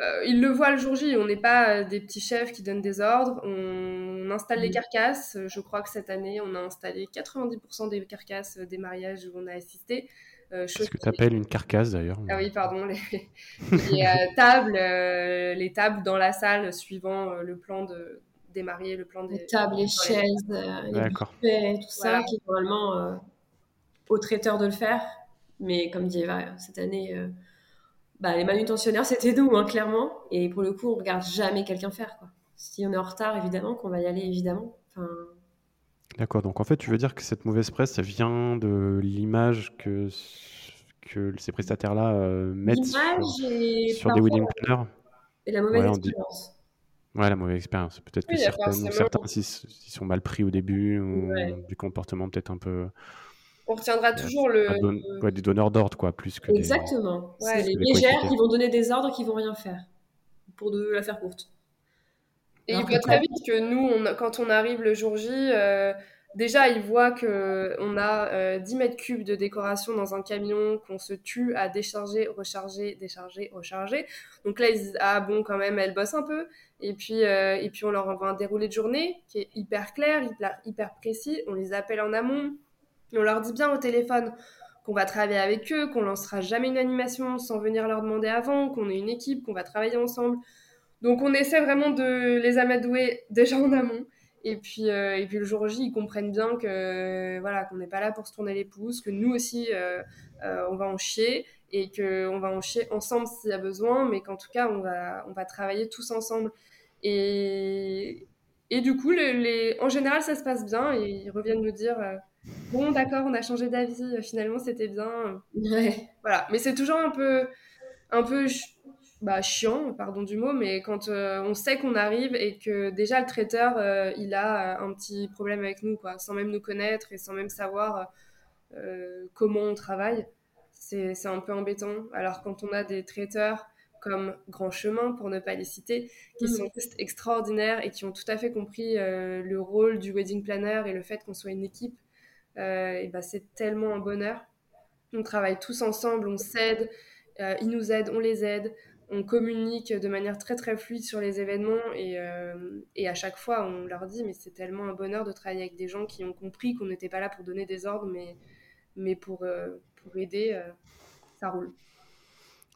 euh, ils le voient le jour J. On n'est pas euh, des petits chefs qui donnent des ordres. On installe les mm. carcasses. Euh, je crois que cette année, on a installé 90% des carcasses des mariages où on a assisté. Euh, ce que tu appelles une carcasse d'ailleurs. Ah oui, pardon. Les, tables, les tables dans la salle suivant le plan de, des mariés, le plan des. Les tables, les chaises, les buffets, tout ça, qui est normalement au traiteur de le faire. Mais comme dit Eva, cette année bah, les manutentionnaires, c'était nous, hein, clairement. Et pour le coup, on regarde jamais quelqu'un faire. Quoi. Si on est en retard, évidemment, qu'on va y aller, évidemment. Enfin... D'accord, donc en fait, tu veux dire que cette mauvaise presse, ça vient de l'image que, que ces prestataires-là euh, mettent sur, des wedding planners Et la mauvaise expérience. Ouais, la mauvaise expérience. Peut-être que certains, certains s'ils sont mal pris au début, ou du comportement peut-être un peu on retiendra toujours le. des donneurs d'ordre, quoi, plus que. Exactement. C'est les légères qui vont donner des ordres qui vont rien faire, pour de la faire courte. Et il voit très vite que nous, on, quand on arrive le jour J, euh, déjà, ils voient qu'on a 10 euh, mètres cubes de décoration dans un camion, qu'on se tue à décharger, recharger, décharger, recharger. Donc là, ils disent Ah bon, quand même, elle bosse un peu. Et puis, euh, et puis on leur envoie un déroulé de journée qui est hyper clair, hyper, hyper précis. On les appelle en amont on leur dit bien au téléphone qu'on va travailler avec eux, qu'on lancera jamais une animation sans venir leur demander avant, qu'on est une équipe, qu'on va travailler ensemble. Donc on essaie vraiment de les amadouer déjà en amont. Et puis, euh, et puis le jour J, ils comprennent bien que voilà qu'on n'est pas là pour se tourner les pouces, que nous aussi, euh, euh, on va en chier et qu'on va en chier ensemble s'il y a besoin, mais qu'en tout cas, on va, on va travailler tous ensemble. Et, et du coup, les, en général, ça se passe bien et ils reviennent nous dire bon, d'accord, on a changé d'avis, finalement, c'était bien. Ouais. Voilà. Mais c'est toujours un peu, un peu bah, chiant, pardon du mot, mais quand euh, on sait qu'on arrive et que déjà le traiteur, euh, il a un petit problème avec nous, quoi, sans même nous connaître et sans même savoir comment on travaille, c'est un peu embêtant. Alors quand on a des traiteurs comme Grand Chemin, pour ne pas les citer, qui mm. sont juste extraordinaires et qui ont tout à fait compris le rôle du wedding planner et le fait qu'on soit une équipe euh, et bah, c'est tellement un bonheur. On travaille tous ensemble, on s'aide, euh, ils nous aident, on les aide, on communique de manière très très fluide sur les événements et, euh, et à chaque fois on leur dit mais c'est tellement un bonheur de travailler avec des gens qui ont compris qu'on n'était pas là pour donner des ordres mais, mais pour, pour aider, ça roule.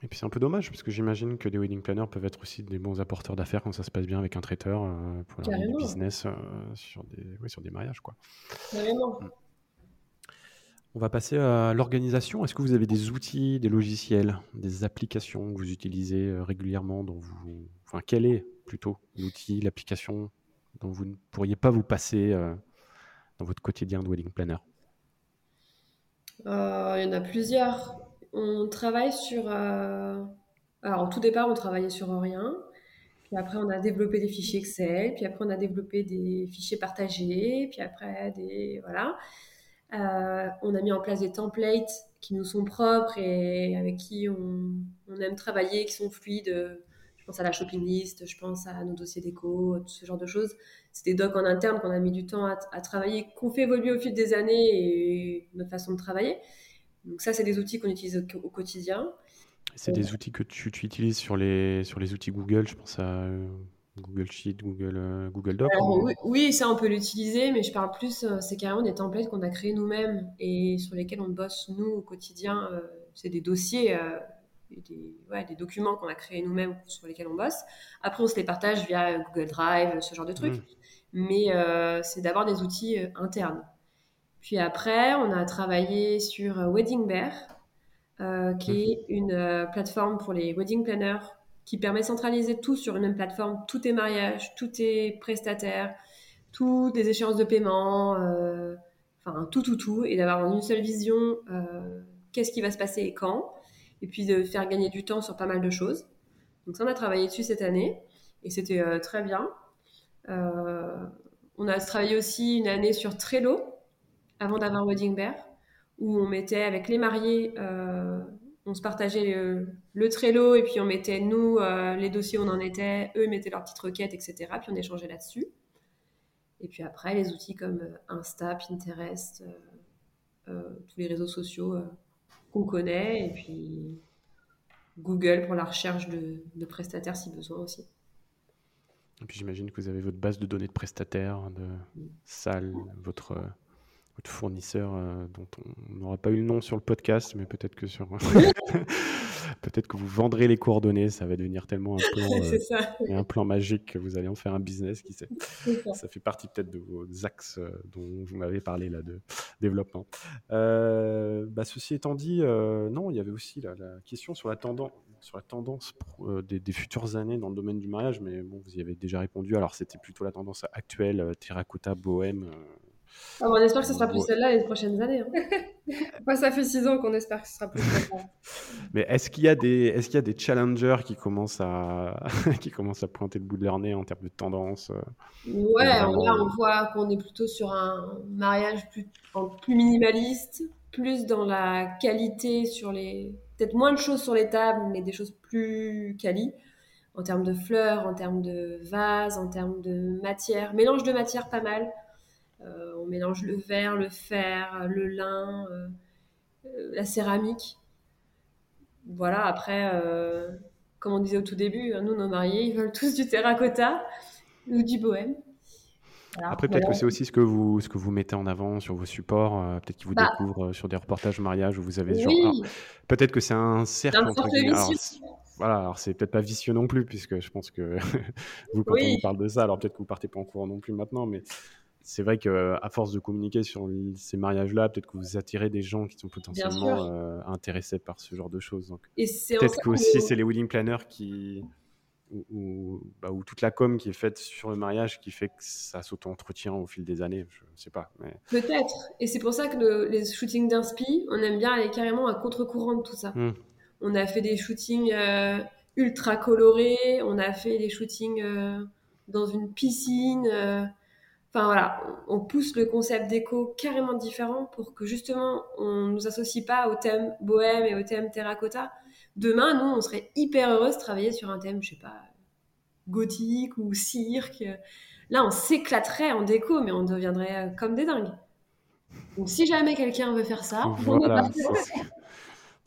Et puis c'est un peu dommage parce que j'imagine que des wedding planners peuvent être aussi des bons apporteurs d'affaires quand ça se passe bien avec un traiteur pour leur business sur, des, sur des mariages. Quoi. Carrément. Mm. On va passer à l'organisation. Est-ce que vous avez des outils, des logiciels, des applications que vous utilisez euh, régulièrement dont vous... Enfin, quel est plutôt l'outil, l'application dont vous ne pourriez pas vous passer euh, dans votre quotidien de wedding planner? Euh, Il y en a plusieurs. On travaille sur... Alors, au tout départ, on travaillait sur rien. Puis après, on a développé des fichiers Excel. Puis après, on a développé des fichiers partagés. Puis après, des... Voilà. Euh, on a mis en place des templates qui nous sont propres et avec qui on, aime travailler, qui sont fluides. Je pense à la shopping list, je pense à nos dossiers d'éco, tout ce genre de choses. C'est des docs en interne qu'on a mis du temps à, travailler, qu'on fait évoluer au fil des années et notre façon de travailler. Donc ça, c'est des outils qu'on utilise au, quotidien. C'est des outils que tu, utilises sur les, sur les outils Google, je pense à euh, Google Sheet, Google, euh, Google Doc oui, ça on peut l'utiliser, mais je parle plus, euh, c'est carrément des templates qu'on a créés nous-mêmes et sur lesquels on bosse nous au quotidien. Euh, c'est des dossiers, des, des, documents qu'on a créés nous-mêmes sur lesquels on bosse. Après, on se les partage via Google Drive, ce genre de trucs. Mmh. Mais c'est d'avoir des outils internes. Puis après, on a travaillé sur Wedding Bear, qui est mhm. une plateforme pour les wedding planners qui permet de centraliser tout sur une même plateforme. Tout est mariage, tout est prestataire, tout des échéances de paiement, enfin tout, tout, tout, et d'avoir une seule vision qu'est-ce qui va se passer et quand, et puis de faire gagner du temps sur pas mal de choses. Donc ça, on a travaillé dessus cette année, et c'était euh, très bien. Euh, on a travaillé aussi une année sur Trello, avant d'avoir Wedding Bear, où on mettait avec les mariés, euh, on se partageait le, Trello, et puis on mettait, nous, les dossiers où on en était, eux mettaient leurs petites requêtes, etc., puis on échangeait là-dessus. Et puis après, les outils comme Insta, Pinterest, tous les réseaux sociaux qu'on connaît, et puis Google pour la recherche de, prestataires si besoin aussi. Et puis j'imagine que vous avez votre base de données de prestataires, de salles, votre, votre fournisseur euh, dont on n'aura pas eu le nom sur le podcast, mais peut-être que sur peut-être que vous vendrez les coordonnées, ça va devenir tellement un plan, euh, un plan magique que vous allez en faire un business qui sait. Ça. fait partie peut-être de vos axes euh, dont vous m'avez parlé là de développement. Bah, ceci étant dit, non, il y avait aussi la, question sur la tendance, sur la tendance des, futures années dans le domaine du mariage, mais bon, vous y avez déjà répondu. Alors c'était plutôt la tendance actuelle, terracotta, bohème. Ah, on espère que ce sera plus celle-là les prochaines années. Hein. ça fait six ans qu'on espère que ce sera plus celle-là. Mais est-ce qu'il y a des, est-ce qu'il y a des challengers qui commencent à, qui commencent à pointer le bout de leur nez en termes de tendance euh, Ouais, là on voit qu'on est plutôt sur un mariage plus, plus minimaliste, plus dans la qualité sur les, peut-être moins de choses sur les tables, mais des choses plus quali en termes de fleurs, en termes de vases, en termes de matière, mélange de matière pas mal. Euh, on mélange le verre, le fer, le lin, euh, euh, la céramique. Voilà, après, comme on disait au tout début, hein, nous, nos mariés, ils veulent tous du terracotta ou du bohème. Après, peut-être que c'est aussi ce que, vous, ce que vous mettez en avant sur vos supports. peut-être qu'ils vous bah découvrent sur des reportages mariage où vous avez ce genre. Peut-être que c'est un cercle. Entre alors, voilà, alors c'est peut-être pas vicieux non plus, puisque je pense que vous, quand on vous parle de ça, alors peut-être que vous partez pas en courant non plus maintenant, mais c'est vrai qu'à force de communiquer sur ces mariages-là, peut-être que vous attirez des gens qui sont potentiellement euh, intéressés par ce genre de choses. peut-être que aussi c'est les wedding planners qui ou, bah, toute la com qui est faite sur le mariage qui fait que ça s'auto-entretient au fil des années. Je ne sais pas. Mais... Peut-être. Et c'est pour ça que les shootings d'inspi, on aime bien aller carrément à contre-courant de tout ça. Hmm. On a fait des shootings euh, ultra colorés, on a fait des shootings euh, dans une piscine. Enfin voilà, on pousse le concept d'éco carrément différent pour que justement on nous associe pas au thème bohème et au thème terracotta. Demain, nous, on serait hyper heureux de travailler sur un thème, je sais pas, gothique ou cirque. Là, on s'éclaterait en déco, mais on deviendrait euh, comme des dingues. Donc, si jamais quelqu'un veut faire ça, voilà,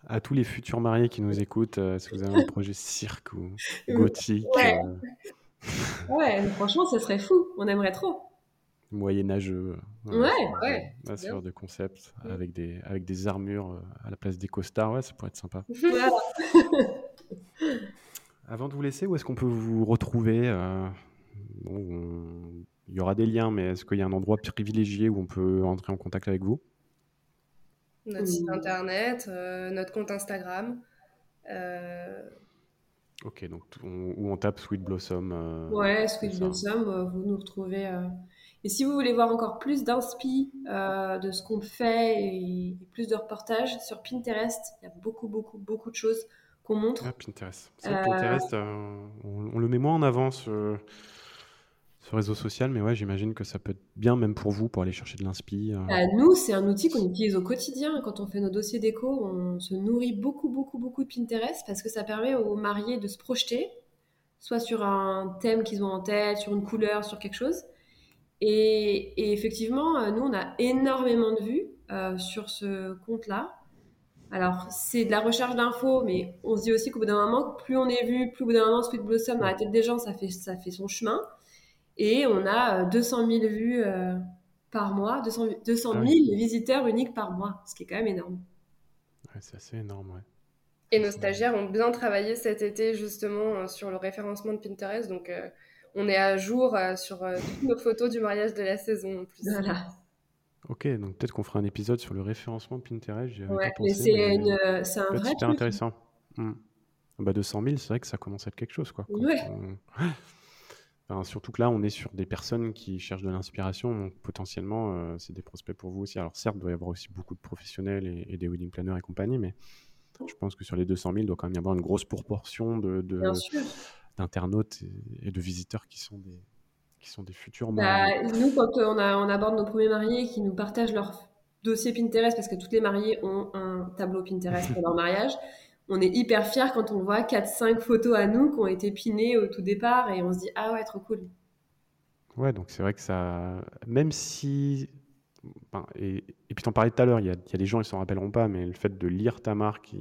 à tous les futurs mariés qui nous écoutent, euh, si vous avez un projet cirque ou gothique. Ouais. Euh, ouais, franchement, ça serait fou. On aimerait trop moyenâgeux. Euh, ouais, ouais. sur de concepts mm. avec, des, avec des armures euh, à la place des costards. Ouais, ça pourrait être sympa. Avant de vous laisser, où est-ce qu'on peut vous retrouver euh, Il y aura des liens, mais est-ce qu'il y a un endroit privilégié où on peut entrer en contact avec vous? Notre site internet, notre compte Instagram. Ok, donc où on tape Sweet Blossom. ouais, Sweet Blossom, vous nous retrouvez et si vous voulez voir encore plus d'inspi euh, de ce qu'on fait et, plus de reportages sur Pinterest, il y a beaucoup, beaucoup, beaucoup de choses qu'on montre. Ah, Pinterest. Pinterest, euh, on, le met moins en avant sur, sur réseau social, mais ouais, j'imagine que ça peut être bien même pour vous pour aller chercher de l'inspi. Euh. Bah, nous, c'est un outil qu'on utilise au quotidien. Quand on fait nos dossiers d'éco, on se nourrit beaucoup, beaucoup, beaucoup de Pinterest parce que ça permet aux mariés de se projeter, soit sur un thème qu'ils ont en tête, sur une couleur, sur quelque chose et, effectivement, euh, nous, on a énormément de vues euh, sur ce compte-là. Alors, c'est de la recherche d'infos, mais on se dit aussi qu'au bout d'un moment, plus on est vu, plus au bout d'un moment, Sweet Blossom dans la tête des gens, ça fait, ça fait son chemin. Et on a 200 euh, 000 vues par mois, 200, 200 000 visiteurs uniques par mois, ce qui est quand même énorme. Ouais, c'est assez énorme, ouais. Et nos stagiaires ont bien travaillé cet été justement sur le référencement de Pinterest, donc on est à jour euh, sur euh, toutes nos photos du mariage de la saison en plus. Voilà. Ok, donc peut-être qu'on fera un épisode sur le référencement Pinterest. Ouais, mais c'est un vrai super intéressant. Hmm. Bah 200 000, c'est vrai que ça commence à être quelque chose. Quoi, ouais. surtout que là, on est sur des personnes qui cherchent de l'inspiration, donc potentiellement, euh, c'est des prospects pour vous aussi. Alors certes, il doit y avoir aussi beaucoup de professionnels et, des wedding planners et compagnie, mais je pense que sur les 200 000, il doit quand même y avoir une grosse proportion de, d'internautes et, de visiteurs qui sont des, qui sont des futurs bah, Nous, quand on, a, on aborde nos premiers mariés qui nous partagent leur dossier Pinterest, parce que toutes les mariées ont un tableau Pinterest pour leur mariage, on est hyper fiers quand on voit 4-5 photos à nous qui ont été pinées au tout départ et on se dit ah ouais trop cool. Ouais donc c'est vrai que ça même si et, et, puis t'en parlais tout à l'heure il y, a, des gens ils s'en rappelleront pas mais le fait de lire ta marque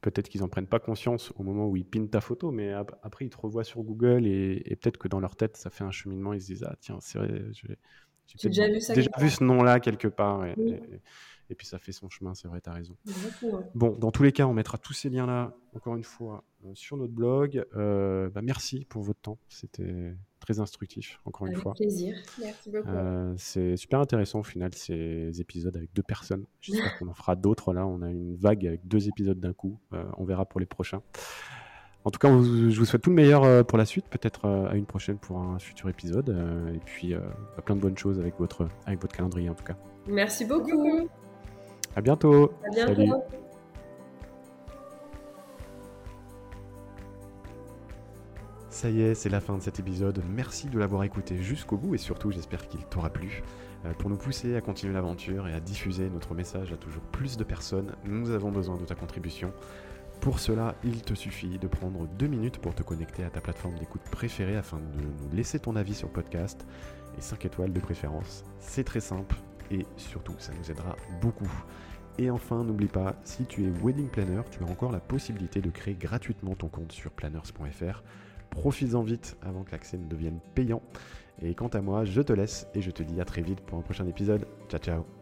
peut-être qu'ils en prennent pas conscience au moment où ils pinent ta photo mais après ils te revoient sur Google et, peut-être que dans leur tête ça fait un cheminement ils se disent ah tiens c'est vrai j'ai déjà, vu, ça déjà vu ce nom là quelque part et puis ça fait son chemin, c'est vrai, tu as raison. Bon, dans tous les cas, on mettra tous ces liens-là, encore une fois, euh, sur notre blog. Euh, bah, merci pour votre temps, c'était très instructif, encore une fois. Avec plaisir, merci beaucoup. Euh, c'est super intéressant au final, ces épisodes avec deux personnes. J'espère qu'on en fera d'autres là, on a une vague avec deux épisodes d'un coup, on verra pour les prochains. En tout cas, je vous souhaite tout le meilleur pour la suite, peut-être à une prochaine pour un futur épisode. Et puis, bah, plein de bonnes choses avec votre, avec votre calendrier en tout cas. Merci beaucoup. À bientôt. À bientôt. Salut. Ça y est, c'est la fin de cet épisode. Merci de l'avoir écouté jusqu'au bout et surtout j'espère qu'il t'aura plu. Euh, pour nous pousser à continuer l'aventure et à diffuser notre message à toujours plus de personnes, nous avons besoin de ta contribution. Pour cela, il te suffit de prendre deux minutes pour te connecter à ta plateforme d'écoute préférée afin de nous laisser ton avis sur le podcast et 5 étoiles de préférence. C'est très simple, et surtout ça nous aidera beaucoup. Et enfin, n'oublie pas, si tu es wedding planner, tu as encore la possibilité de créer gratuitement ton compte sur planners.fr. Profites-en vite avant que l'accès ne devienne payant. Et quant à moi, je te laisse et je te dis à très vite pour un prochain épisode. Ciao ciao